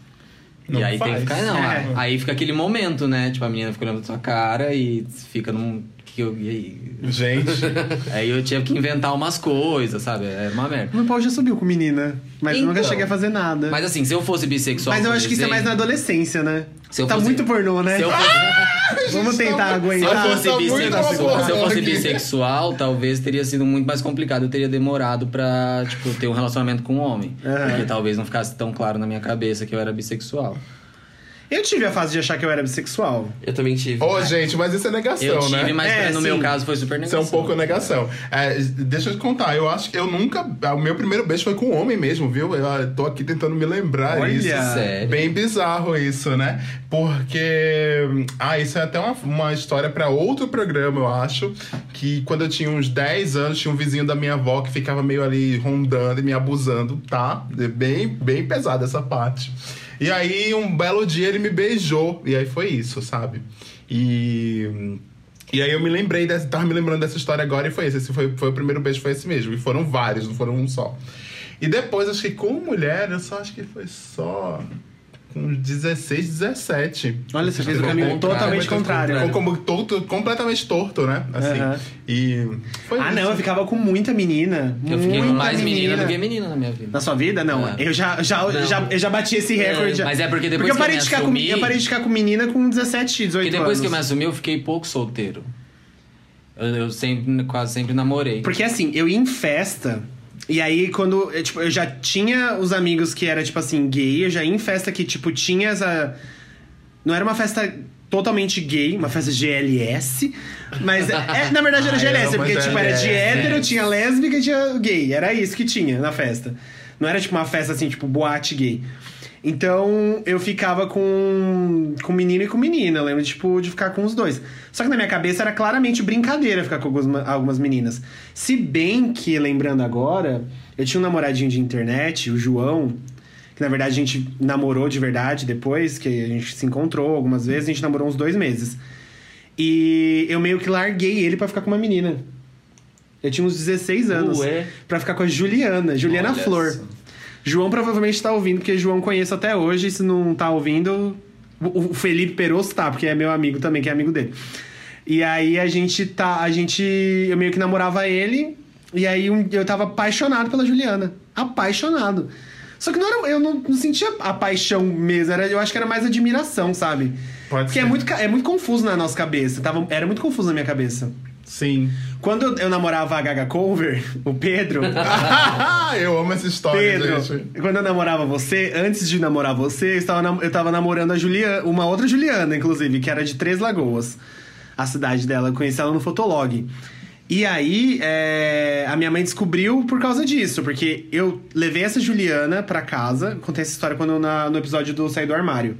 Não e aí tem faz. que ficar, não. É. Aí fica aquele momento, né? Tipo, a menina fica olhando pra sua cara e fica num. Que, eu. E aí? Gente, Aí eu tinha que inventar umas coisas, sabe? Era uma merda. O meu pau já subiu com menina, mas eu nunca Então. cheguei a fazer nada. Mas assim, se eu fosse bissexual. Mas eu acho que isso é mais na adolescência, né? Se eu tá fosse- muito pornô, né? Se eu fosse, Vamos tentar se eu aguentar. fosse tá bissexual, se eu fosse bissexual, talvez teria sido muito mais complicado. Eu teria demorado pra, tipo, ter um relacionamento com um homem. Aham. Porque talvez não ficasse tão claro na minha cabeça que eu era bissexual. Eu tive a fase de achar que eu era bissexual. Eu também tive. ô gente, mas isso é negação, Eu tive, né? mas É, no sim. meu caso foi super Isso é negação. um pouco negação. É, deixa eu te contar, eu acho que eu nunca. O meu primeiro beijo foi com um homem mesmo, viu? Eu ah, tô aqui tentando me lembrar Olha! isso. Sério? Bem bizarro isso, né? Porque. Ah, isso é até uma, uma história pra outro programa, eu acho. Que quando eu tinha uns 10 anos, tinha um vizinho da minha avó que ficava meio ali rondando e me abusando, tá? É Bem, bem pesada essa parte. E aí, um belo dia, ele me beijou. E aí foi isso, sabe? E. E aí eu me lembrei dessa, tava me lembrando dessa história agora e foi esse. Esse foi, foi o primeiro beijo, foi esse mesmo. E foram vários, não foram um só. E depois, acho que com mulher, eu só acho que foi só com 16, 17. Olha, você fez o caminho contrário, totalmente contrário. Ficou como torto, completamente torto, né? Assim. Aham. E foi Ah, isso. não, eu ficava com muita menina. Eu fiquei com muita mais menina do que menina na minha vida. Na sua vida? Não. É. Eu, já, já, Não. já, eu já bati esse recorde. É, mas é porque depois eu que eu parei me de ficar assumi- com, Eu parei de ficar com menina com 17, 18 Porque depois anos. que eu me assumi, eu fiquei pouco solteiro. Eu, eu sempre, quase sempre namorei. Porque assim, eu ia em festa. E aí, quando. Eu, tipo, eu já tinha os amigos que era, tipo assim, gay. Eu já ia em festa que, tipo, tinha essa. Não era uma festa totalmente gay, uma festa GLS. Mas, é, na verdade, era Ah, GLS, é uma porque, tipo, era de hétero, tinha lésbica e tinha gay. Era isso que tinha na festa. Não era, tipo, uma festa assim, tipo, boate gay. Então, eu ficava com, com menino e com menina. Eu lembro, tipo, de ficar com os dois. Só que na minha cabeça era claramente brincadeira ficar com algumas, algumas meninas. Se bem que, lembrando agora, eu tinha um namoradinho de internet, o João, que na verdade a gente namorou de verdade depois, que a gente se encontrou algumas vezes, a gente namorou uns dois meses. E eu meio que larguei ele pra ficar com uma menina. Eu tinha uns 16 anos. Ué. Pra ficar com a Juliana, Juliana Olha Flor. só. João provavelmente tá ouvindo, porque João conheço até hoje. Se não tá ouvindo, o Felipe Peroso tá, porque é meu amigo também, que é amigo dele. E aí a gente tá. A gente. Eu meio que namorava ele. E aí eu tava apaixonado pela Juliana. Apaixonado. Só que não era, eu não, não sentia a paixão mesmo. Era, eu acho que era mais admiração, sabe? Pode Porque ser. é muito, é muito confuso na nossa cabeça. Tava, era muito confuso na minha cabeça. Sim. Quando eu, namorava a Gaga Cover, o Pedro. eu amo essa história, Pedro, gente. quando eu namorava você, antes de namorar você, eu estava, eu tava namorando a Juliana, uma outra Juliana, inclusive, que era de Três Lagoas, a cidade dela. Eu conheci ela no Fotolog. E aí, é, a minha mãe descobriu por causa disso, porque eu levei essa Juliana pra casa. Contei essa história quando na- no episódio do Sair do Armário.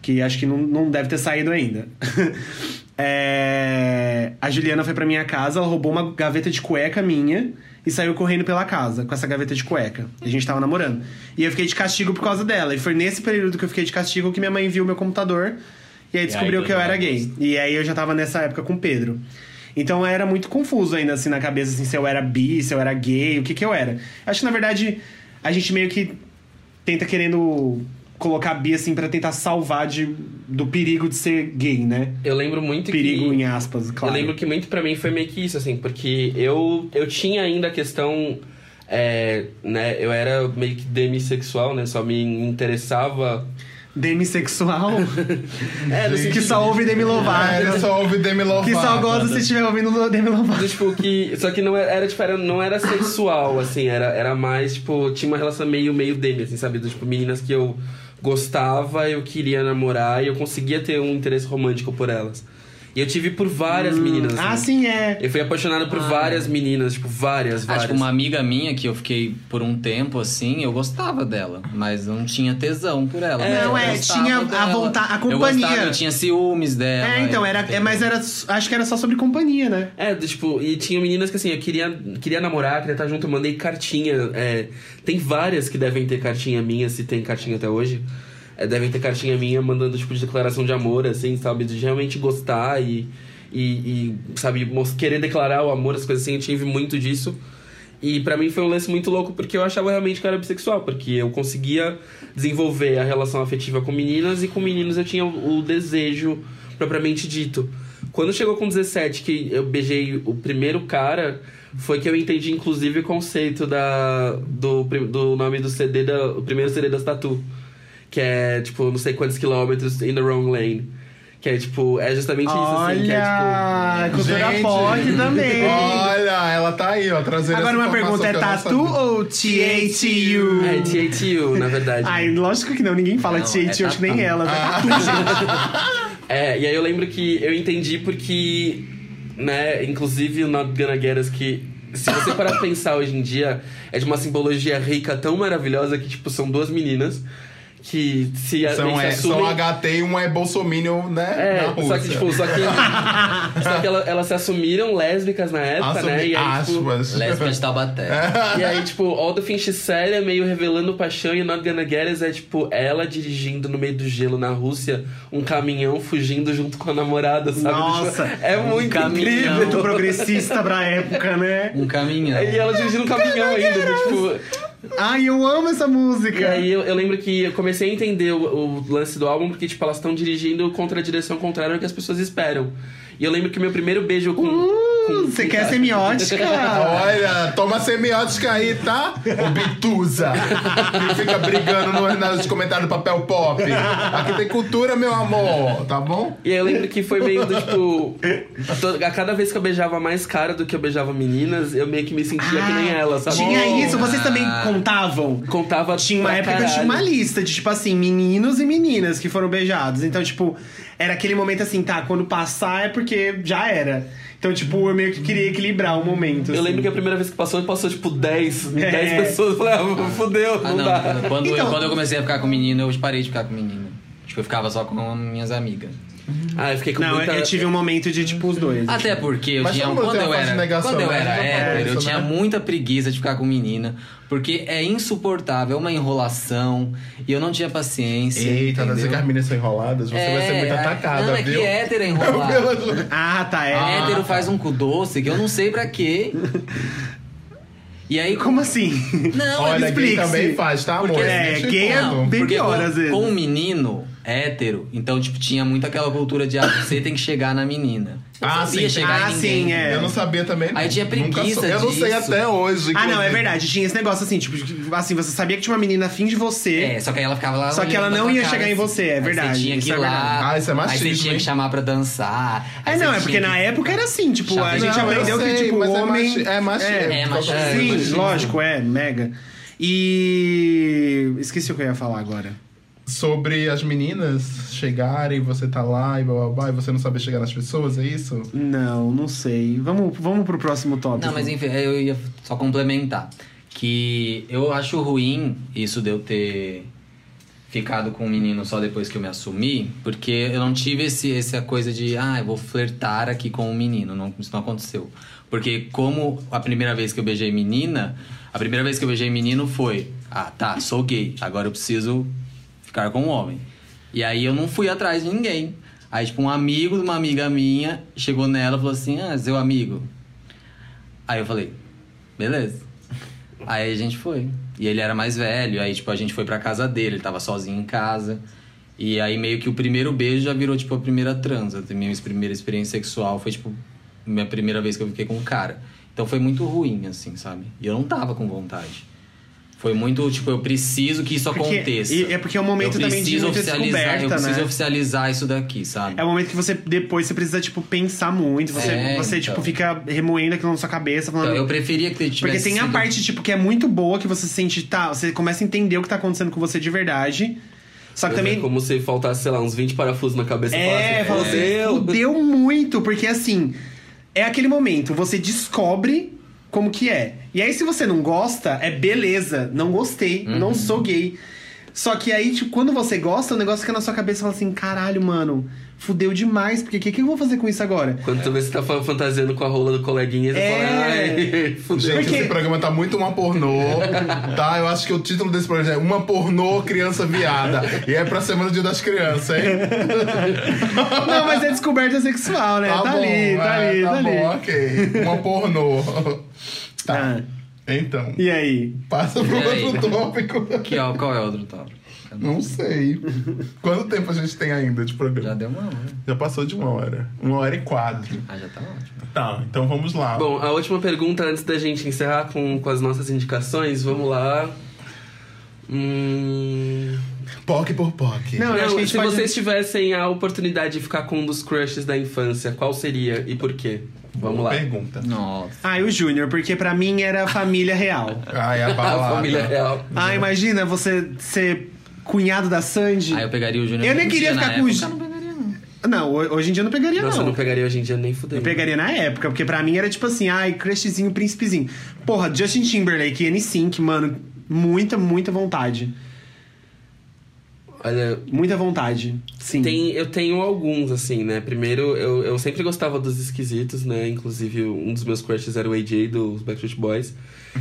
Que acho que não, não deve ter saído ainda. É, a Juliana foi pra minha casa, ela roubou uma gaveta de cueca minha e saiu correndo pela casa com essa gaveta de cueca. E a gente tava namorando. E eu fiquei de castigo por causa dela. E foi nesse período que eu fiquei de castigo que minha mãe viu meu computador e aí descobriu aí que eu era gay. E aí eu já tava nessa época com o Pedro. Então era muito confuso ainda assim na cabeça assim, se eu era bi, se eu era gay, o que que eu era. Acho que na verdade a gente meio que tenta querendo colocar bi assim pra tentar salvar de, do perigo de ser gay, né? Eu lembro muito Perigo que... em aspas, claro. Eu lembro que muito pra mim foi meio que isso, assim, porque eu, eu tinha ainda a questão. é, né, eu era meio que demissexual, né? Só me interessava. Demissexual? É, Gente. que só ouve Demi Lovato. ele só ouve Demi Lovato. que só gosta se estiver ouvindo Demi Lovato. Tipo, que. Só que não era, era, tipo, era, não era sexual, assim, era, era mais, tipo, tinha uma relação meio, meio dele, assim, sabe? Tipo, meninas que eu gostava, eu queria namorar e eu conseguia ter um interesse romântico por elas. E eu tive por várias meninas. Ah, assim. sim, é. Eu fui apaixonado por Ah, várias meninas, tipo, várias, Ah, várias. tipo, uma amiga minha que eu fiquei por um tempo assim, eu gostava dela, mas não tinha tesão por ela. É, eu não, é, tinha a dela. vontade- a Eu companhia. gostava, eu tinha ciúmes dela. É, então, era, é, mas era. Acho que era só sobre companhia, né? É, tipo, e tinha meninas que assim, eu queria, queria namorar, queria estar junto, eu mandei cartinha. é, tem várias que devem ter cartinha minha, se tem cartinha até hoje. É, devem ter cartinha minha mandando, tipo, de declaração de amor, assim, sabe? De realmente gostar e, e, e, sabe, querer declarar o amor, as coisas assim, eu tive muito disso. E pra mim foi um lance muito louco, porque eu achava realmente que eu era bissexual, porque eu conseguia desenvolver a relação afetiva com meninas e com meninos eu tinha o, desejo propriamente dito. Quando chegou com 17, que eu beijei o primeiro cara, foi que eu entendi, inclusive, o conceito da, do, do nome do CD, da, o primeiro CD das Tatu. Que é, tipo, não sei quantos quilômetros in the wrong lane. Que é, tipo, é justamente isso, assim. Que é, Olha, cultura Gente. pode também. Olha, ela tá aí, ó, trazendo Agora essa uma pergunta, é tatu ou T-A-T-U? tipo... É TATU, na verdade. Ai, lógico que não, ninguém fala Não, T-A-T-U, é acho que nem ela. É tatu, gente. É, e aí eu lembro que eu entendi porque, né, inclusive o Not Gonna Get Us, que se você parar pra pensar hoje em dia, é de uma simbologia rica tão maravilhosa que, tipo, são duas meninas que se, a- São, se é, assumem... são HT e um é Bolsominion, né? É, na só que, tipo, só que, só que ela- elas se assumiram lésbicas na época, né? Assumi E aí, tipo, aspas. Lésbica de Taubaté. e aí, tipo, All the Said é meio revelando paixão e Not Gonna Get Us é, tipo, ela dirigindo no meio do gelo na Rússia um caminhão fugindo junto com a namorada, sabe? Nossa, Tipo, é muito caminhão. incrível. Muito progressista pra época, né? Um caminhão. E ela dirigindo um caminhão ainda, né? tipo... Ai, eu amo essa E música. aí eu, eu lembro que eu comecei a entender o, o lance do álbum porque, tipo, elas estão dirigindo contra a direção contrária ao que as pessoas esperam. E eu lembro que meu primeiro beijo com... Uh, com- você quer semiótica? Olha, toma semiótica aí, tá? O Bituza. Que fica brigando no- nos comentários do papel pop. Aqui tem cultura, meu amor, tá bom? E aí eu lembro que foi meio do tipo. to- A cada vez que eu beijava mais cara do que eu beijava meninas, eu meio que me sentia que nem ela, sabe? Tinha isso, vocês também Ah. contavam? Contava. Tinha uma época que eu tinha uma lista de, tipo assim, meninos e meninas que foram beijados. Então, tipo, era aquele momento assim, tá, quando passar é porque já era. Então, tipo, eu meio que queria equilibrar o momento. Eu assim. lembro que a primeira vez que passou, passou tipo 10, É. 10 pessoas. Eu falei, ah, fudeu, Ah, não, não. dá. Quando, eu, Então- quando eu comecei a ficar com menino, eu parei de ficar com menina. Tipo, eu ficava só com minhas amigas. Ah, eu fiquei com Não, muita. eu tive um momento de, tipo, os dois. Até porque eu Mas tinha. Quando eu era, de negação, quando eu né? era Não hétero, eu tinha né? muita preguiça de ficar com menina. Porque é insuportável, é uma enrolação. E eu não tinha paciência. Eita, nas entendeu? que as meninas são enroladas, você vai ser muito é, atacada, Não, é viu? que hétero é enrolado. Ah, tá, é. hétero faz um cu doce que eu não sei pra quê. E aí, Como assim? Não, Olha, gay explique-se. também faz, tá, amor? Porque é, Nesse gay é ponto. bem Porque pior, com, às vezes. com um menino hétero, então, tipo, tinha muito aquela cultura de ah, você tem que chegar na menina. Eu Ah, sabia sim. chegar Ah, em ninguém. sim, é. Eu não sabia também. Aí tinha preguiça sou- Eu não sei disso. até hoje. Ah, não, é verdade. Tinha esse negócio assim, tipo, assim, você sabia que tinha uma menina afim de você. É, só que aí ela ficava lá. Só que ela não ia tua chegar cara, em você, é Aí verdade, Você tinha que ir é lá. Ah, isso é Aí machismo, você tinha que chamar pra dançar. É, aí não, é porque na época era assim, tipo, a gente Não, aprendeu que, sei, tipo, mas o é homem. é machismo. É machismo. É Sim, machismo. lógico, é, mega. E. Esqueci o que eu ia falar agora. Sobre as meninas chegarem, você tá lá e blá blá blá, e você não saber chegar nas pessoas, é isso? Não, não sei. Vamos, vamos pro próximo tópico. Não, mas enfim, eu ia só complementar. Que eu acho ruim isso de eu ter ficado com um menino só depois que eu me assumi, porque eu não tive esse, essa coisa de, ah, eu vou flertar aqui com um menino. Não, isso não aconteceu. Porque como a primeira vez que eu beijei menina, a primeira vez que eu beijei menino foi, ah, tá, sou gay, agora eu preciso com um homem. E aí eu não fui atrás de ninguém. Aí, tipo, um amigo de uma amiga minha chegou nela e falou assim: Ah, seu amigo. Aí eu falei: Beleza. Aí a gente foi. E ele era mais velho, aí, tipo, a gente foi pra casa dele, ele tava sozinho em casa. E aí, meio que o primeiro beijo já virou, tipo, a primeira transa. A minha primeira experiência sexual foi, tipo, minha primeira vez que eu fiquei com um cara. Então foi muito ruim, assim, sabe? E eu não tava com vontade. Foi muito, tipo, eu preciso que isso Porque- aconteça. e é porque é um momento também de muita oficializar, descoberta, Eu preciso né? oficializar isso daqui, sabe? É o momento que você, depois, você precisa, tipo, pensar muito. Você, É, você então. tipo, fica remoendo aquilo na sua cabeça, falando. Então, eu preferia que tivesse Porque tem a sido- parte, tipo, que é muito boa, que você sente, tá, você começa a entender o que tá acontecendo com você de verdade. Só que É também. como se faltasse, sei lá, uns 20 parafusos na cabeça É, fala falasse, assim, fudeu. fudeu muito, porque assim, é aquele momento, você descobre como que é. E aí, se você não gosta, é beleza, não gostei, Uhum. não sou gay. Só que aí, tipo, quando você gosta, o negócio fica na sua cabeça e fala assim, caralho, mano, fudeu demais, porque o que, que eu vou fazer com isso agora? Quando tu vê você tá fa- fantasiando com a rola do coleguinha, você É. fala, ai, fudeu. Gente, Porque- esse programa tá muito uma pornô, tá? Eu acho que o título desse programa é Uma Pornô Criança Viada. E é pra semana do Dia das Crianças, hein? não, mas é descoberta sexual, né? Tá, ali, tá é, ali, tá, tá ali. bom, ok. Uma pornô. Tá. Ah, Então, E aí? passa pro E aí? outro tópico. Que, ó, qual é o outro tópico? Não sei. Quanto tempo a gente tem ainda de programa? Já deu uma hora. Já passou de uma hora. Uma hora e quatro. Ah, já tá ótimo. Tá, então vamos lá. Bom, a última pergunta antes da gente encerrar com, com as nossas indicações, vamos lá. Hum... POC por POC. Não, eu Não, acho que a se pode- vocês tivessem a oportunidade de ficar com um dos crushes da infância, qual seria e por quê? Vamos lá. Pergunta. Nossa. Ah, e o Júnior, porque pra mim era a família real. Ai, a A balada. família real. Ah, imagina você ser cunhado da Sandy. Aí eu pegaria o Júnior. Eu nem queria ficar com o eu não não. Não, hoje em dia eu não pegaria, Nossa, eu não. não pegaria hoje em dia nem fudendo. Eu pegaria na época, porque pra mim era tipo assim, ai, crushzinho, príncipezinho. Porra, Justin Timberlake e NSYNC, mano, muita, muita vontade. Olha, Muita vontade, sim. Tem, eu tenho alguns, assim, né? Primeiro, eu, eu sempre gostava dos esquisitos, né? Inclusive, um dos meus crushes era o AJ dos Backstreet Boys.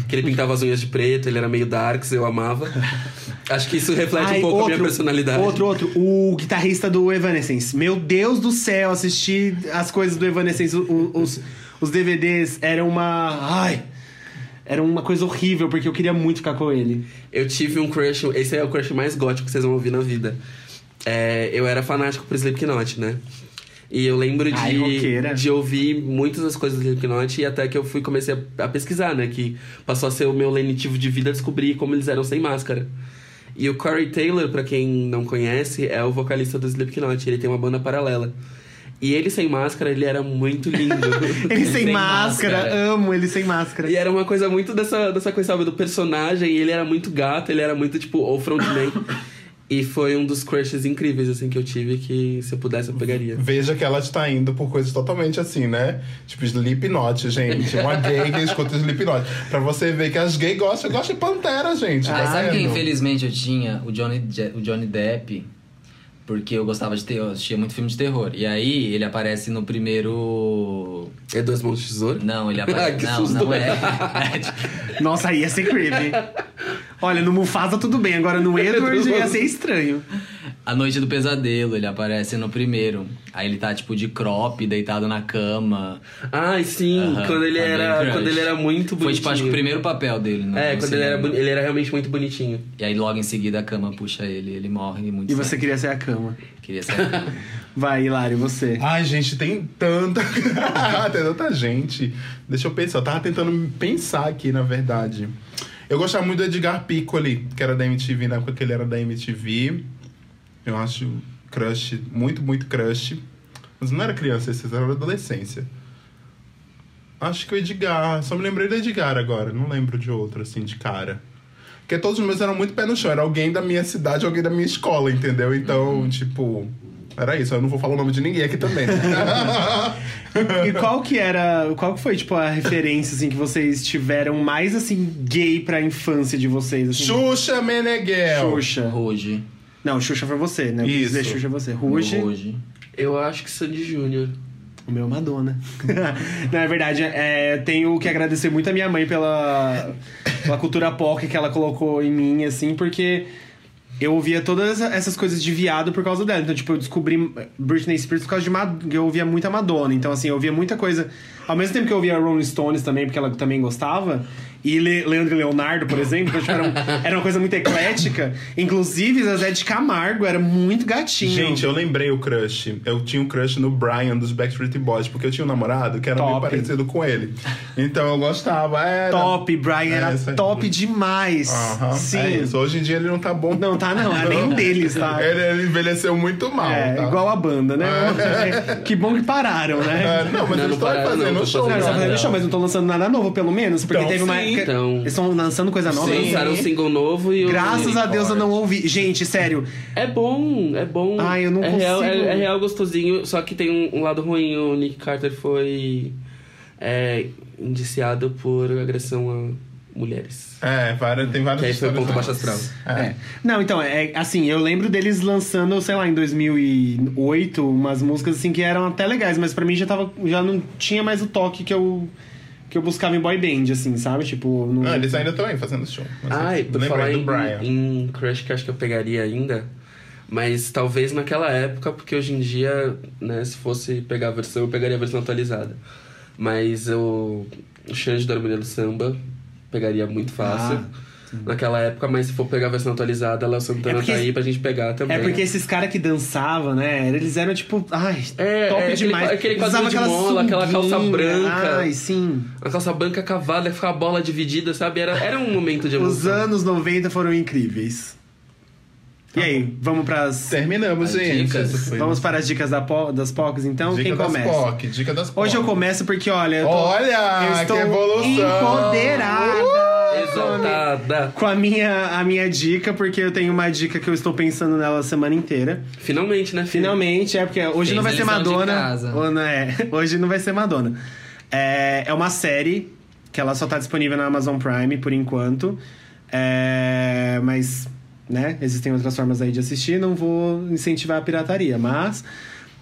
Que ele pintava as unhas de preto, ele era meio darks, eu amava. Acho que isso reflete Ai, um pouco a outro, minha personalidade. Outro, outro. O guitarrista do Evanescence. Meu Deus do céu, assistir as coisas do Evanescence, o- o- os, os DVDs, era uma... Ai... Era uma coisa horrível, porque eu queria muito ficar com ele. Eu tive um crush, esse é o crush mais gótico que vocês vão ouvir na vida. É, eu era fanático por Slipknot, né? E eu lembro Ai, roqueira. de, de ouvir muitas das coisas do Slipknot e até que eu fui comecei a, a pesquisar, né? Que passou a ser o meu lenitivo de vida descobrir como eles eram sem máscara. E o Corey Taylor, pra quem não conhece, é o vocalista do Slipknot. Ele tem uma banda paralela. E ele sem máscara, ele era muito lindo. Ele sem, Sem máscara, máscara. amo ele sem máscara. E era uma coisa muito dessa, dessa coisa, sabe, do personagem. E ele era muito gato, ele era muito, tipo, o frontman. e foi um dos crushes incríveis, assim, que eu tive, que se eu pudesse eu pegaria. Veja que ela está indo por coisas totalmente assim, né? Tipo Slipknot, gente. Uma gay que escuta Slipknot. Pra você ver que as gays gostam, gostam de Pantera, gente. Tá sabe quem vendo? infelizmente eu tinha? O Johnny, o Johnny Depp. Porque eu gostava de ter, eu assistia muito filme de terror. E aí ele aparece no primeiro. É duas mãos de tesouro? Não, ele Ah, aparece. que não, susto. não é. É, Nossa, aí ia ser creepy. Olha, no Mufasa tudo bem, agora no Edward ia ser estranho. A Noite do Pesadelo, ele aparece no primeiro. Aí ele tá, tipo, de crop, deitado na cama. Ai, sim, Aham, quando ele tá era. Quando ele era muito bonitinho. Foi, tipo, acho que o primeiro papel dele, né? É, quando ele era, ele era realmente muito bonitinho. E aí logo em seguida a cama puxa ele, ele morre muito E você queria ser a cama. Queria ser a cama. Vai, Hilário, você. Ai, gente, tem tanta. tem tanta gente. Deixa eu pensar. Eu tava tentando pensar aqui, na verdade. Eu gostava muito do Edgar Piccoli, que era da MTV, na época que ele era da MTV. Eu acho crush, muito, muito crush. Mas não era criança, esse era adolescência. Acho que o Edgar. Só me lembrei do Edgar agora. Não lembro de outro, assim, de cara. Porque todos os meus eram muito pé no chão. Era alguém da minha cidade, alguém da minha escola, entendeu? Então, tipo. Era isso. Eu não vou falar o nome de ninguém aqui também. E qual que era. Qual que foi, tipo, a referência, assim, que vocês tiveram mais, assim, gay pra infância de vocês? Assim? Xuxa Meneghel. Xuxa. Ruge. Não, Xuxa foi você, né? Eu Isso. dizer Xuxa é você. Ruge. Ruge. Eu acho que Sandy Júnior. O meu é Madonna. Não, é verdade. É, tenho que agradecer muito a minha mãe pela, pela cultura pop que ela colocou em mim, assim, porque eu ouvia todas essas coisas de viado por causa dela. Então, tipo, eu descobri Britney Spears por causa de Mad eu ouvia muita Madonna. Então, assim, eu ouvia muita coisa. Ao mesmo tempo que eu ouvia Rolling Stones também, porque ela também gostava. E Le Leandro e Leonardo, por exemplo, tipo, era, um- era uma coisa muito eclética. Inclusive, Zezé de Camargo era muito gatinho. Gente, eu lembrei o crush. Eu tinha um crush no Brian dos Backstreet Boys, porque eu tinha um namorado que era meio Top. parecido com ele. Então eu gostava. Era... Top, Brian era Essa- top demais. Aham, Sim. É isso. Hoje em dia ele não tá bom. Não, tá não, é nenhum deles, tá? Ele, ele envelheceu muito mal. É, tá? igual a banda, né? É, que bom que pararam, né? É, não, mas Não, eles não estão fazendo não, show. Não, eles estão nada. fazendo show, mas não estão lançando nada novo, pelo menos. Porque Então, teve uma sim. época. Então- Eles estão lançando coisa nova. Sim. Lançaram um single novo e o- Graças a Deus eu não ouvi. Gente, sério. É bom, é bom. Ai, eu não é Real, consigo. é, é real gostosinho, só que tem um, um lado ruim. O Nick Carter foi é, indiciado por agressão a mulheres. É, várias, tem várias Que aí foi ponto baixo dessas. astral. É. É. Não, então, é assim, eu lembro deles lançando, sei lá, em 2008, umas músicas assim que eram até legais, mas pra mim já tava. Já não tinha mais o toque que eu. Que eu buscava em boy band, assim, sabe? Tipo. Não... Não, eles ainda estão aí fazendo show. Ai, eu por falar do em, Brian. em crush que eu acho que eu pegaria ainda. Mas talvez naquela época, porque hoje em dia, né, se fosse pegar a versão, eu pegaria a versão atualizada. Mas o, o Xande do Harmonia do Samba pegaria muito fácil. Ah, naquela época, mas se for pegar a versão atualizada, Léo Santana É porque tá aí pra gente pegar também. É porque esses caras que dançavam, né? Eles eram tipo. Ai, É, top é, aquele- demais. aquele Usava quadril de aquela mola, aquela calça branca. Ai, sim. A calça branca cavada, ficava a bola dividida, sabe? Era, era um momento de Os emoção. anos 90 foram incríveis. E aí, vamos pras. Terminamos, As gente. dicas. Vamos para as dicas da po- das POCs, então? Dica Quem das começa? POC, dica das POC. Hoje eu começo porque, olha, eu tô, Olha, eu estou que evolução! empoderada Exaltada. com a minha, a minha dica, porque eu tenho uma dica que eu estou pensando nela a semana inteira. Finalmente, né? filho? Finalmente, é porque hoje Fez não vai ser Madonna. Ou não é, hoje não vai ser Madonna. É, é uma série que ela só tá disponível na Amazon Prime por enquanto. É, mas, né, existem outras formas aí de assistir, não vou incentivar a pirataria, mas.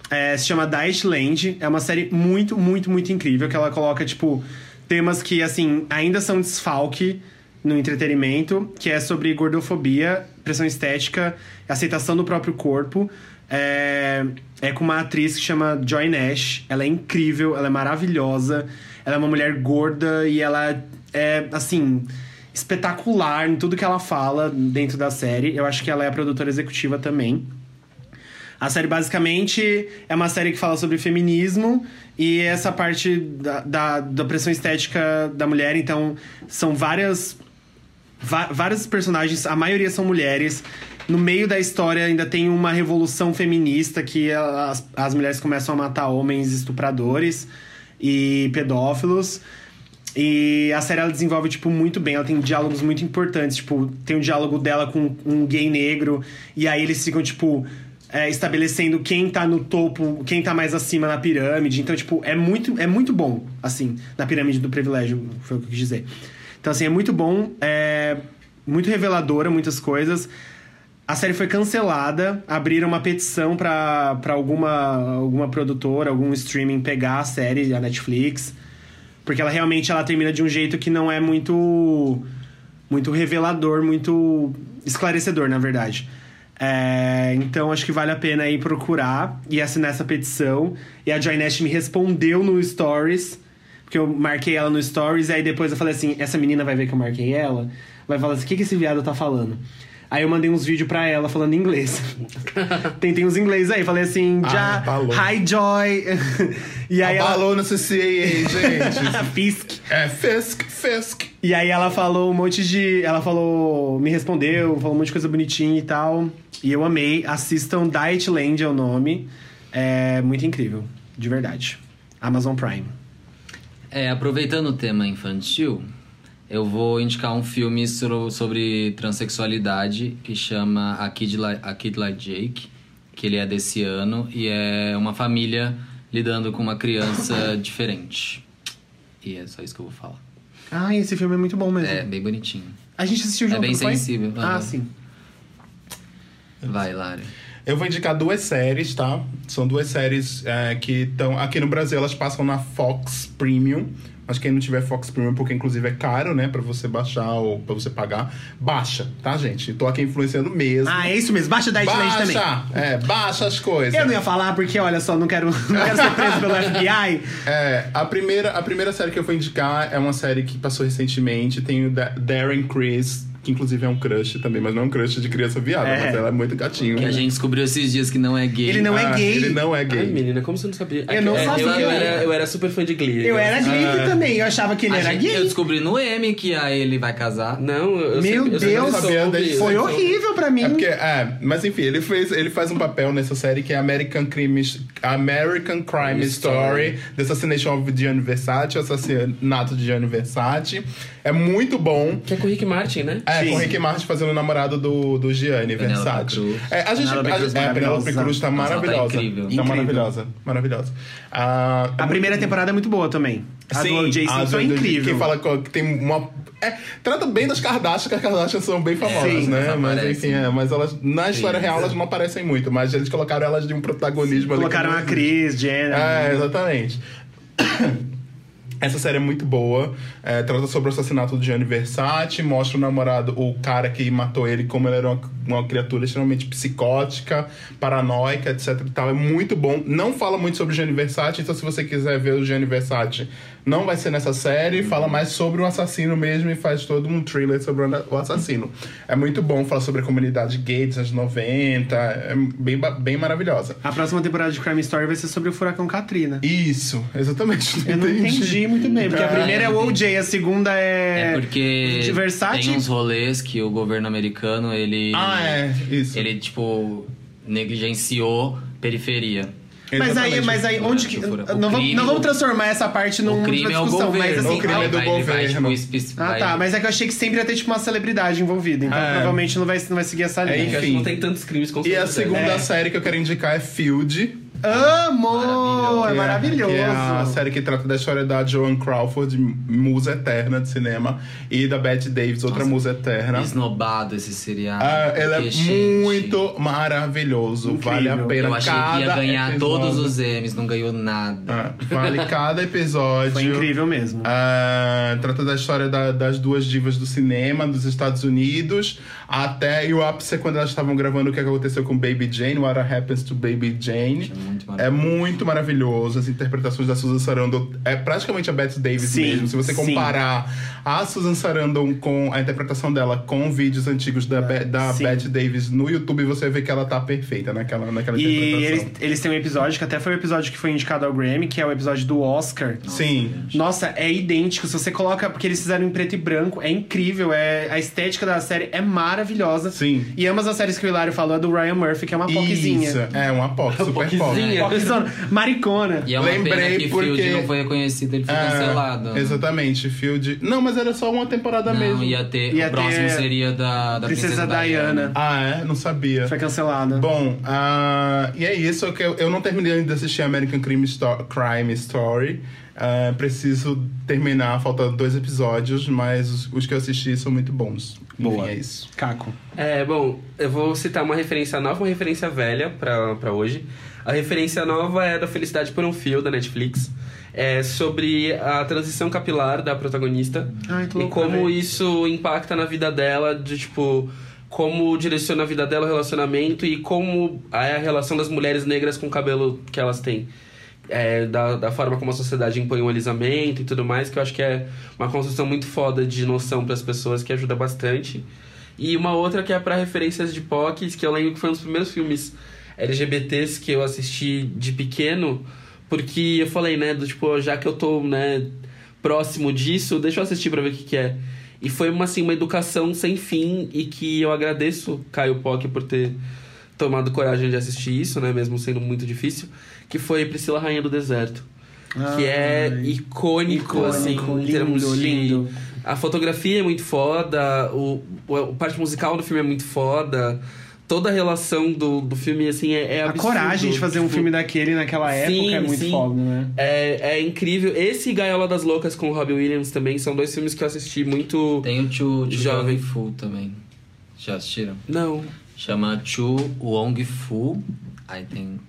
é, se chama Dice Land. É uma série muito, muito, muito incrível. Que ela coloca, tipo, temas que, assim, ainda são desfalque no entretenimento, que é sobre gordofobia, pressão estética, aceitação do próprio corpo. É, é com uma atriz que chama Joy Nash. Ela é incrível, ela é maravilhosa. Ela é uma mulher gorda e ela é, assim, espetacular em tudo que ela fala dentro da série. Eu acho que ela é a produtora executiva também. A série basicamente é uma série que fala sobre feminismo e essa parte da, da, da pressão estética da mulher. Então, são várias, vários personagens, a maioria são mulheres. No meio da história ainda tem uma revolução feminista que as, as mulheres começam a matar homens estupradores e pedófilos. E a série ela desenvolve, tipo, muito bem. Ela tem diálogos muito importantes. Tipo, tem um diálogo dela com um gay negro. E aí eles ficam, tipo, é, estabelecendo quem tá no topo, quem tá mais acima na pirâmide. Então, tipo, é muito, é muito bom, assim, na pirâmide do privilégio, foi o que eu quis dizer. Então, assim, é muito bom. É muito reveladora, muitas coisas. A série foi cancelada, abriram uma petição pra alguma, alguma produtora, algum streaming pegar a série, a Netflix. Porque ela realmente ela termina de um jeito que não é muito muito revelador, muito esclarecedor, na verdade. É, então acho que vale a pena aí procurar e assinar essa petição. E a Joy Nash me respondeu no Stories, porque eu marquei ela no Stories, e aí depois eu falei assim: essa menina vai ver que eu marquei ela, vai falar assim: o que, que esse viado tá falando? Aí eu mandei uns vídeos pra ela falando em inglês. Tentei uns inglês aí, falei assim, Ah, já, abalou. hi Joy. e aí ela. Abalou no CCAA, gente. Fisk. é, Fisk, Fisk. E aí ela falou um monte de. Ela falou. Me respondeu, falou um monte de coisa bonitinha e tal. E eu amei. Assistam Diet Land é o nome. É muito incrível. De verdade. Amazon Prime. É, aproveitando o tema infantil, eu vou indicar um filme so- sobre transexualidade que chama A Kid, A Kid Like Jake, que ele é desse ano e é uma família lidando com uma criança diferente. E é só isso que eu vou falar. Ah, esse filme é muito bom mesmo. É bem bonitinho. A gente assistiu É junto, bem não foi? sensível, Ah, sim. Vai, Lari. Eu vou indicar duas séries, tá? São duas séries é, que estão. Aqui no Brasil elas passam na Fox Premium. Mas quem não tiver Fox Premium, porque inclusive é caro, né? Pra você baixar ou pra você pagar, baixa, tá, gente? Tô aqui influenciando mesmo. Ah, é isso mesmo. Baixa Diet Land também. baixa! É, baixa as coisas. Eu não ia falar porque, olha só, não quero, não quero ser preso pelo FBI. É, a primeira, a primeira série que eu vou indicar é uma série que passou recentemente. Tem o Da- Darren Criss, que inclusive é um crush também, mas não é um crush de criança viada, É. mas ela é muito gatinho. Que a gente descobriu esses dias que não é gay. Ele não é Ah, gay. Ele não é Ai, gay. menina, como você não sabia? Eu não É, sabia. Eu, eu era, eu era super fã de Glee. Eu era gay Ah. também. Eu achava que ele A era gente- gay. Eu descobri no M que a ele vai casar. Não, eu, eu Meu sempre, eu sempre Deus, soube, sabia desde- Foi horrível pra mim. É porque, é, mas enfim, ele, fez, ele faz um papel nessa série que é American Crime, American Crime Story, Story. The Assassination of Gianni Versace, o assassinato de Gianni Versace. É muito bom. Que é com o Rick Martin, né? É, Sim. com o Rick Martin fazendo o namorado do, do Gianni Versace. Cruz. É, a gente, Penélope a, Cruz é, a Penélope maravilhosa. Cruz tá Nossa, tá maravilhosa. incrível. Tá Incrível. maravilhosa. Maravilhosa. Ah, A primeira temporada é muito boa também. A Sim, do Jason a é do- do- incrível. Quem fala que tem uma. É, trata bem das Kardashian, que as Kardashian são bem famosas, Sim, né? Mas enfim, é, mas elas. Na história real elas não aparecem muito, mas eles colocaram elas de um protagonismo ali. Colocaram a Cris, Jenna. É, exatamente. Essa série é muito boa. É, trata sobre o assassinato do Gianni Versace, mostra o namorado, o cara que matou ele, como ele era uma, uma criatura extremamente psicótica, paranoica, etc e tal. É muito bom. Não fala muito sobre o Gianni Versace, então se você quiser ver o Gianni Versace Não vai ser nessa série, fala mais sobre o assassino mesmo e faz todo um thriller sobre o assassino. É muito bom, fala sobre a comunidade gay dos anos 90, é bem, bem maravilhosa. A próxima temporada de Crime Story vai ser sobre o furacão Katrina. Isso, exatamente. Eu não entendi muito bem, porque a É. primeira é o OJ, a segunda é. É porque de Versace. tem uns rolês que o governo americano, ele... Ah, é, isso. Ele, tipo, negligenciou periferia. Mas aí, mas aí, onde que. Não crime- vamos, não vamos transformar essa parte num crime da é o discussão, governo. mas assim. O crime é do Vai- ele vai, governo. tipo, Ah, vai- tá. Mas é que eu achei que sempre ia ter, tipo, uma celebridade envolvida. Então, É. provavelmente não vai, não vai seguir essa É, linha. Que Enfim. não tem tantos crimes como E a segunda É. série que eu quero indicar é Field. Amo! É que maravilhoso. Que é a série que trata da história da Joan Crawford, musa eterna de cinema, e da Bette Davis, outra Nossa, musa eterna. Esnobado esse seriado. Ah, ela é gente, muito maravilhoso. Incrível. Vale a pena Eu achei que ia cada ganhar episódio. todos os Emmys, não ganhou nada. Ah, vale cada episódio. Foi incrível mesmo. Ah, trata da história da- das duas divas do cinema dos Estados Unidos até e o ápice é quando elas estavam gravando o que aconteceu com Baby Jane, What Happens to Baby Jane. É muito É muito maravilhoso. As interpretações da Susan Sarandon é praticamente a Bette Davis Sim, mesmo. Se você sim. comparar a Susan Sarandon com a interpretação dela com vídeos antigos da, Be- da Sim. Bette Davis no YouTube, você vê que ela tá perfeita naquela, naquela E interpretação. eles, eles têm um episódio que até foi o episódio que foi indicado ao Grammy, que é o episódio do Oscar. Sim. Nossa, é idêntico. Se você coloca. Porque eles fizeram em preto e branco, é incrível. É, a estética da série é maravilhosa. Sim. E ambas as séries que o Hilário falou é do Ryan Murphy, que é uma Isso, POCzinha. é uma POC, super POC. POCzinha. POCzona. Maricona. E é uma Lembrei pena que porque- Field não foi reconhecido, ele foi É, cancelado. Exatamente, Field. Não, mas era só uma temporada Não, mesmo. ia ter. Ia o próximo ter seria da, da Princesa Princesa, Diana. Ah, é? Não sabia. Foi cancelada. Bom, ah, e é isso que eu, eu não terminei ainda de assistir American Crime, Sto- Crime Story. Ah, preciso terminar, faltam dois episódios, mas os, os que eu assisti são muito bons. Boa. Enfim, é isso. Caco. É, bom, eu vou citar uma referência nova e uma referência velha pra hoje. A referência nova é da Felicidade por um Fio, da Netflix. É sobre a transição capilar da protagonista. Ai, e louco como isso impacta na vida dela, de tipo... Como direciona a vida dela, o relacionamento e como é a relação das mulheres negras com o cabelo que elas têm. É, da, da forma como a sociedade impõe o alisamento e tudo mais, que eu acho que é uma construção muito foda de noção para as pessoas, que ajuda bastante. E uma outra que é para referências de POCs, que eu lembro que foi um dos primeiros filmes LGBTs que eu assisti de pequeno, porque eu falei, né, do tipo, já que eu tô, né, próximo disso, deixa eu assistir pra ver o que, que é. E foi uma, assim, uma educação sem fim e que eu agradeço Caio POC por ter tomado coragem de assistir isso, né, mesmo sendo muito difícil, que foi Priscila Rainha do Deserto. Que é Ai. icônico, Icônico, assim, em lindo, termos de... lindo. A fotografia é muito foda, o, o, a parte musical do filme é muito foda, toda a relação do, do filme, assim, é, é A absurdo. coragem de fazer um Tipo, filme daquele naquela Sim, época é muito sim. foda, né? É, é incrível. Esse e Gaiola das Loucas com o Robbie Williams também são dois filmes que eu assisti muito... Tem o Chu, Jovem. Fu também. Já assistiram? Não. Chama Chu Wong Fu. Aí tem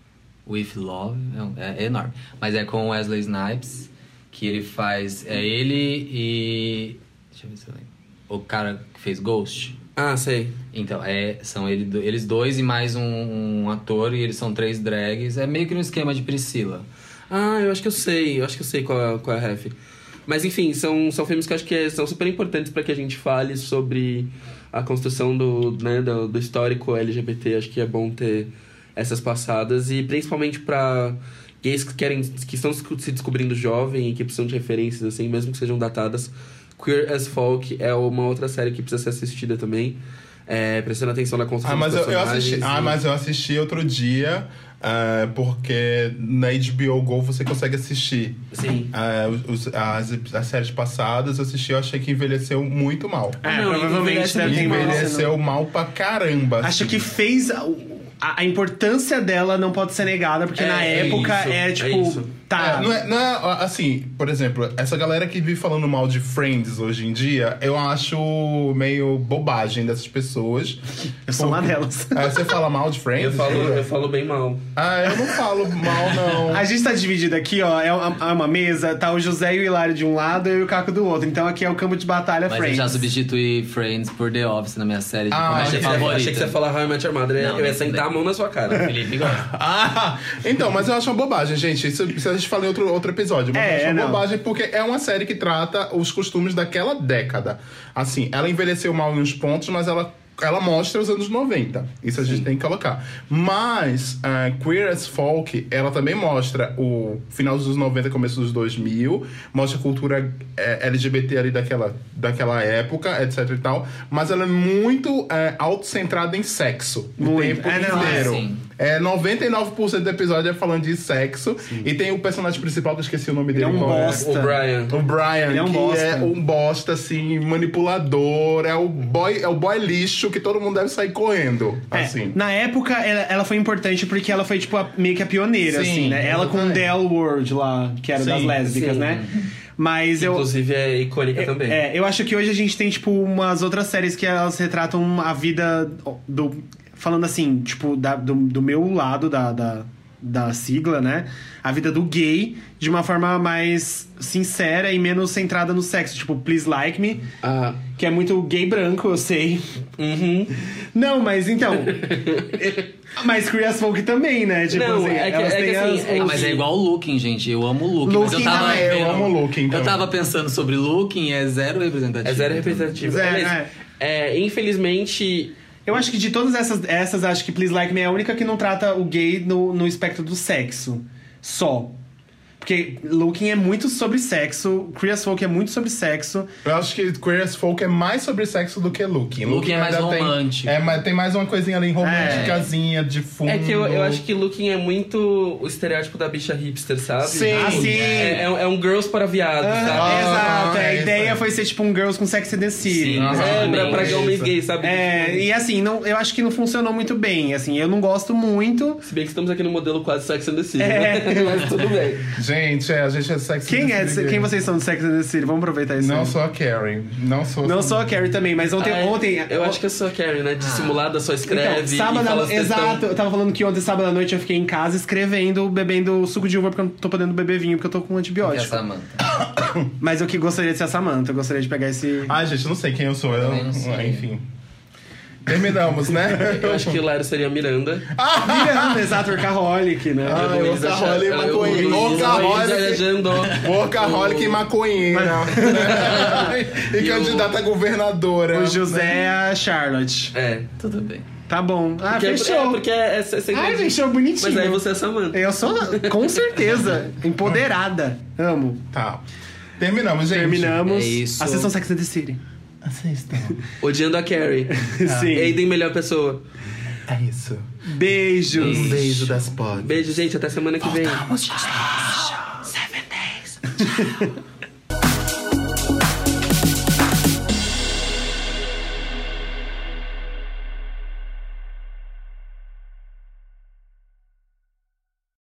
With Love. É, um- é enorme. Mas é com Wesley Snipes. Que ele faz. É ele e. Deixa eu ver se eu lembro. O cara que fez Ghost. Ah, sei. Então, é, são ele, eles dois e mais um, um ator, e eles são três drags. É meio que no esquema de Priscila. Ah, eu acho que eu sei. Eu acho que eu sei qual é, qual é a ref. Mas enfim, são, são filmes que eu acho que são super importantes para que a gente fale sobre a construção do, né, do, do histórico LGBT. Acho que é bom ter essas passadas e principalmente para gays que querem que estão se descobrindo jovem e que precisam de referências assim, mesmo que sejam datadas. Queer as Folk é uma outra série que precisa ser assistida também. É, prestando atenção na construção Ah, mas dos eu, eu assisti. personagens Ah, e- mas eu assisti outro dia, ah, porque na HBO Go você consegue assistir. Sim. Ah, os- as, as séries passadas eu assisti, eu achei que envelheceu muito mal. É, Ah, não, provavelmente envelhece deve muito mal. Envelheceu mal pra caramba. Acho assim. que fez. A, a- importância dela não pode ser negada, porque É, na é época isso, é é tipo. Isso. Tá. É, não, é, não é assim, por exemplo, essa galera que vive falando mal de Friends hoje em dia, eu acho meio bobagem dessas pessoas. Eu sou uma delas. Ah, você fala mal de Friends? Eu falo, eu falo bem mal. Ah, eu não falo mal, não. A gente tá dividido aqui, ó. É uma, é uma mesa, tá o José e o Hilário de um lado e o Caco do outro. Então aqui é o campo de batalha Mas Friends. eu já substituí Friends por The Office na minha série de Ah, comédia Achei que, você, favorita. achei que você ia falar How I Met Your Mother. Não, eu ia sentar a mão na sua cara. Felipe gosta. Ah, então, mas eu acho uma bobagem, gente. Se, se a gente falou em outro, outro episódio, mas É, eu acho uma bobagem porque é uma série que trata os costumes daquela década. Assim, ela envelheceu mal em uns pontos, mas ela, ela mostra os anos 90. Isso a gente tem que colocar. Mas ah, Queer as Folk, ela também mostra o final dos anos 90, começo dos 2000, mostra a cultura eh, LGBT ali daquela, daquela época, etc e tal. Mas ela é muito eh, autocentrada em sexo. O Muito. tempo É, não, é, inteiro. sim. É, 99% do episódio é falando de sexo. E tem o personagem principal, que eu esqueci o nome Ele dele. é um bosta. O Brian. O Brian, Ele é um que bosta. é um bosta, assim, manipulador. É o boy, é o boy lixo que todo mundo deve sair correndo. É, Assim. Na época, ela, ela foi importante porque ela foi, tipo, a- meio que a pioneira, Sim, assim, né? Ela com o exatamente. The L Word lá, que era Sim, das lésbicas, sim. né? Mas eu. Inclusive é icônica também. É, eu acho que hoje a gente tem, tipo, umas outras séries que elas retratam a vida do. Falando assim, tipo, da- do, do meu lado da, da, da sigla, né? A vida do gay de uma forma mais sincera e menos centrada no sexo. Tipo, Please Like Me, Ah. que é muito gay branco, eu sei. Uhum. Não, mas então. mas Queer as Folk também, né? Tipo, Não, assim, é que- elas é que assim, as- é Ah, mas é igual o Looking, gente. Eu amo o Looking. mas eu Looking tava também, eu vendo- amo o Looking Eu também. tava pensando sobre Looking, é zero representativo. É zero representativo. Zero, é, infelizmente. Eu acho que de todas essas, essas, acho que Please Like Me é a única que não trata o gay no, no espectro do sexo. Só. Porque Looking é muito sobre sexo, Queer as Folk é muito sobre sexo. Eu acho que Queer as Folk é mais sobre sexo do que Looking. Looking é mais ainda tem- romântico. é, mas tem mais uma coisinha ali românticazinha de fundo. É que eu, eu acho que Looking é muito o estereótipo da bicha hipster, sabe? Sim. Ah, sim. É, é um- é um girls para viados, Ah, sabe? exato, é a isso ideia aí. foi ser tipo um Girls com Sex and the City. Sim. É, pra, homens gays, sabe? É, e assim, não, eu acho que não funcionou muito bem. Assim, eu não gosto muito. Se bem que estamos aqui no modelo quase Sex and the City, É. né? Mas tudo bem. Gente, é, a gente é sexy. Quem, é, quem vocês são do Sex and the City? Vamos aproveitar isso. Não aí. sou a Karen. Não sou. Não sou a Carrie também, mas ontem. Ah, é. ontem eu acho que eu sou a Carrie, né? Dissimulada, só escreve. Então, sábado, e fala as textão. exato, eu tava falando que ontem, sábado à noite, eu fiquei em casa escrevendo, bebendo suco de uva, porque eu não tô podendo beber vinho, porque eu tô com é antibiótico. a Samantha. Mas eu que gostaria de ser a Samantha, eu gostaria de pegar esse. Ai, gente, eu não sei quem eu sou. Eu, sei. Enfim. Terminamos, né? Eu acho que o Lero seria a Miranda. Miranda, exato, workaholic, né? Ah, o Luiz workaholic acha- maconheiro. Workaholic. Workaholic e maconheira. e candidata a governadora. O José é a Charlotte. É. Tudo bem. Tá bom. Ah, Porque, fechou. É, porque é, é, é Ai, fechou bonitinho. Mas aí você é Samantha. Eu sou, com certeza, empoderada. Amo. Tá. Terminamos, gente. Terminamos É isso. a sessão Sex and the City. Assistam. Odiando a Carrie. Sim. Aiden, melhor pessoa. É isso. Beijos. Um beijo das pods. Beijo, gente. Até semana que vem. Vamos, gente. Seven days.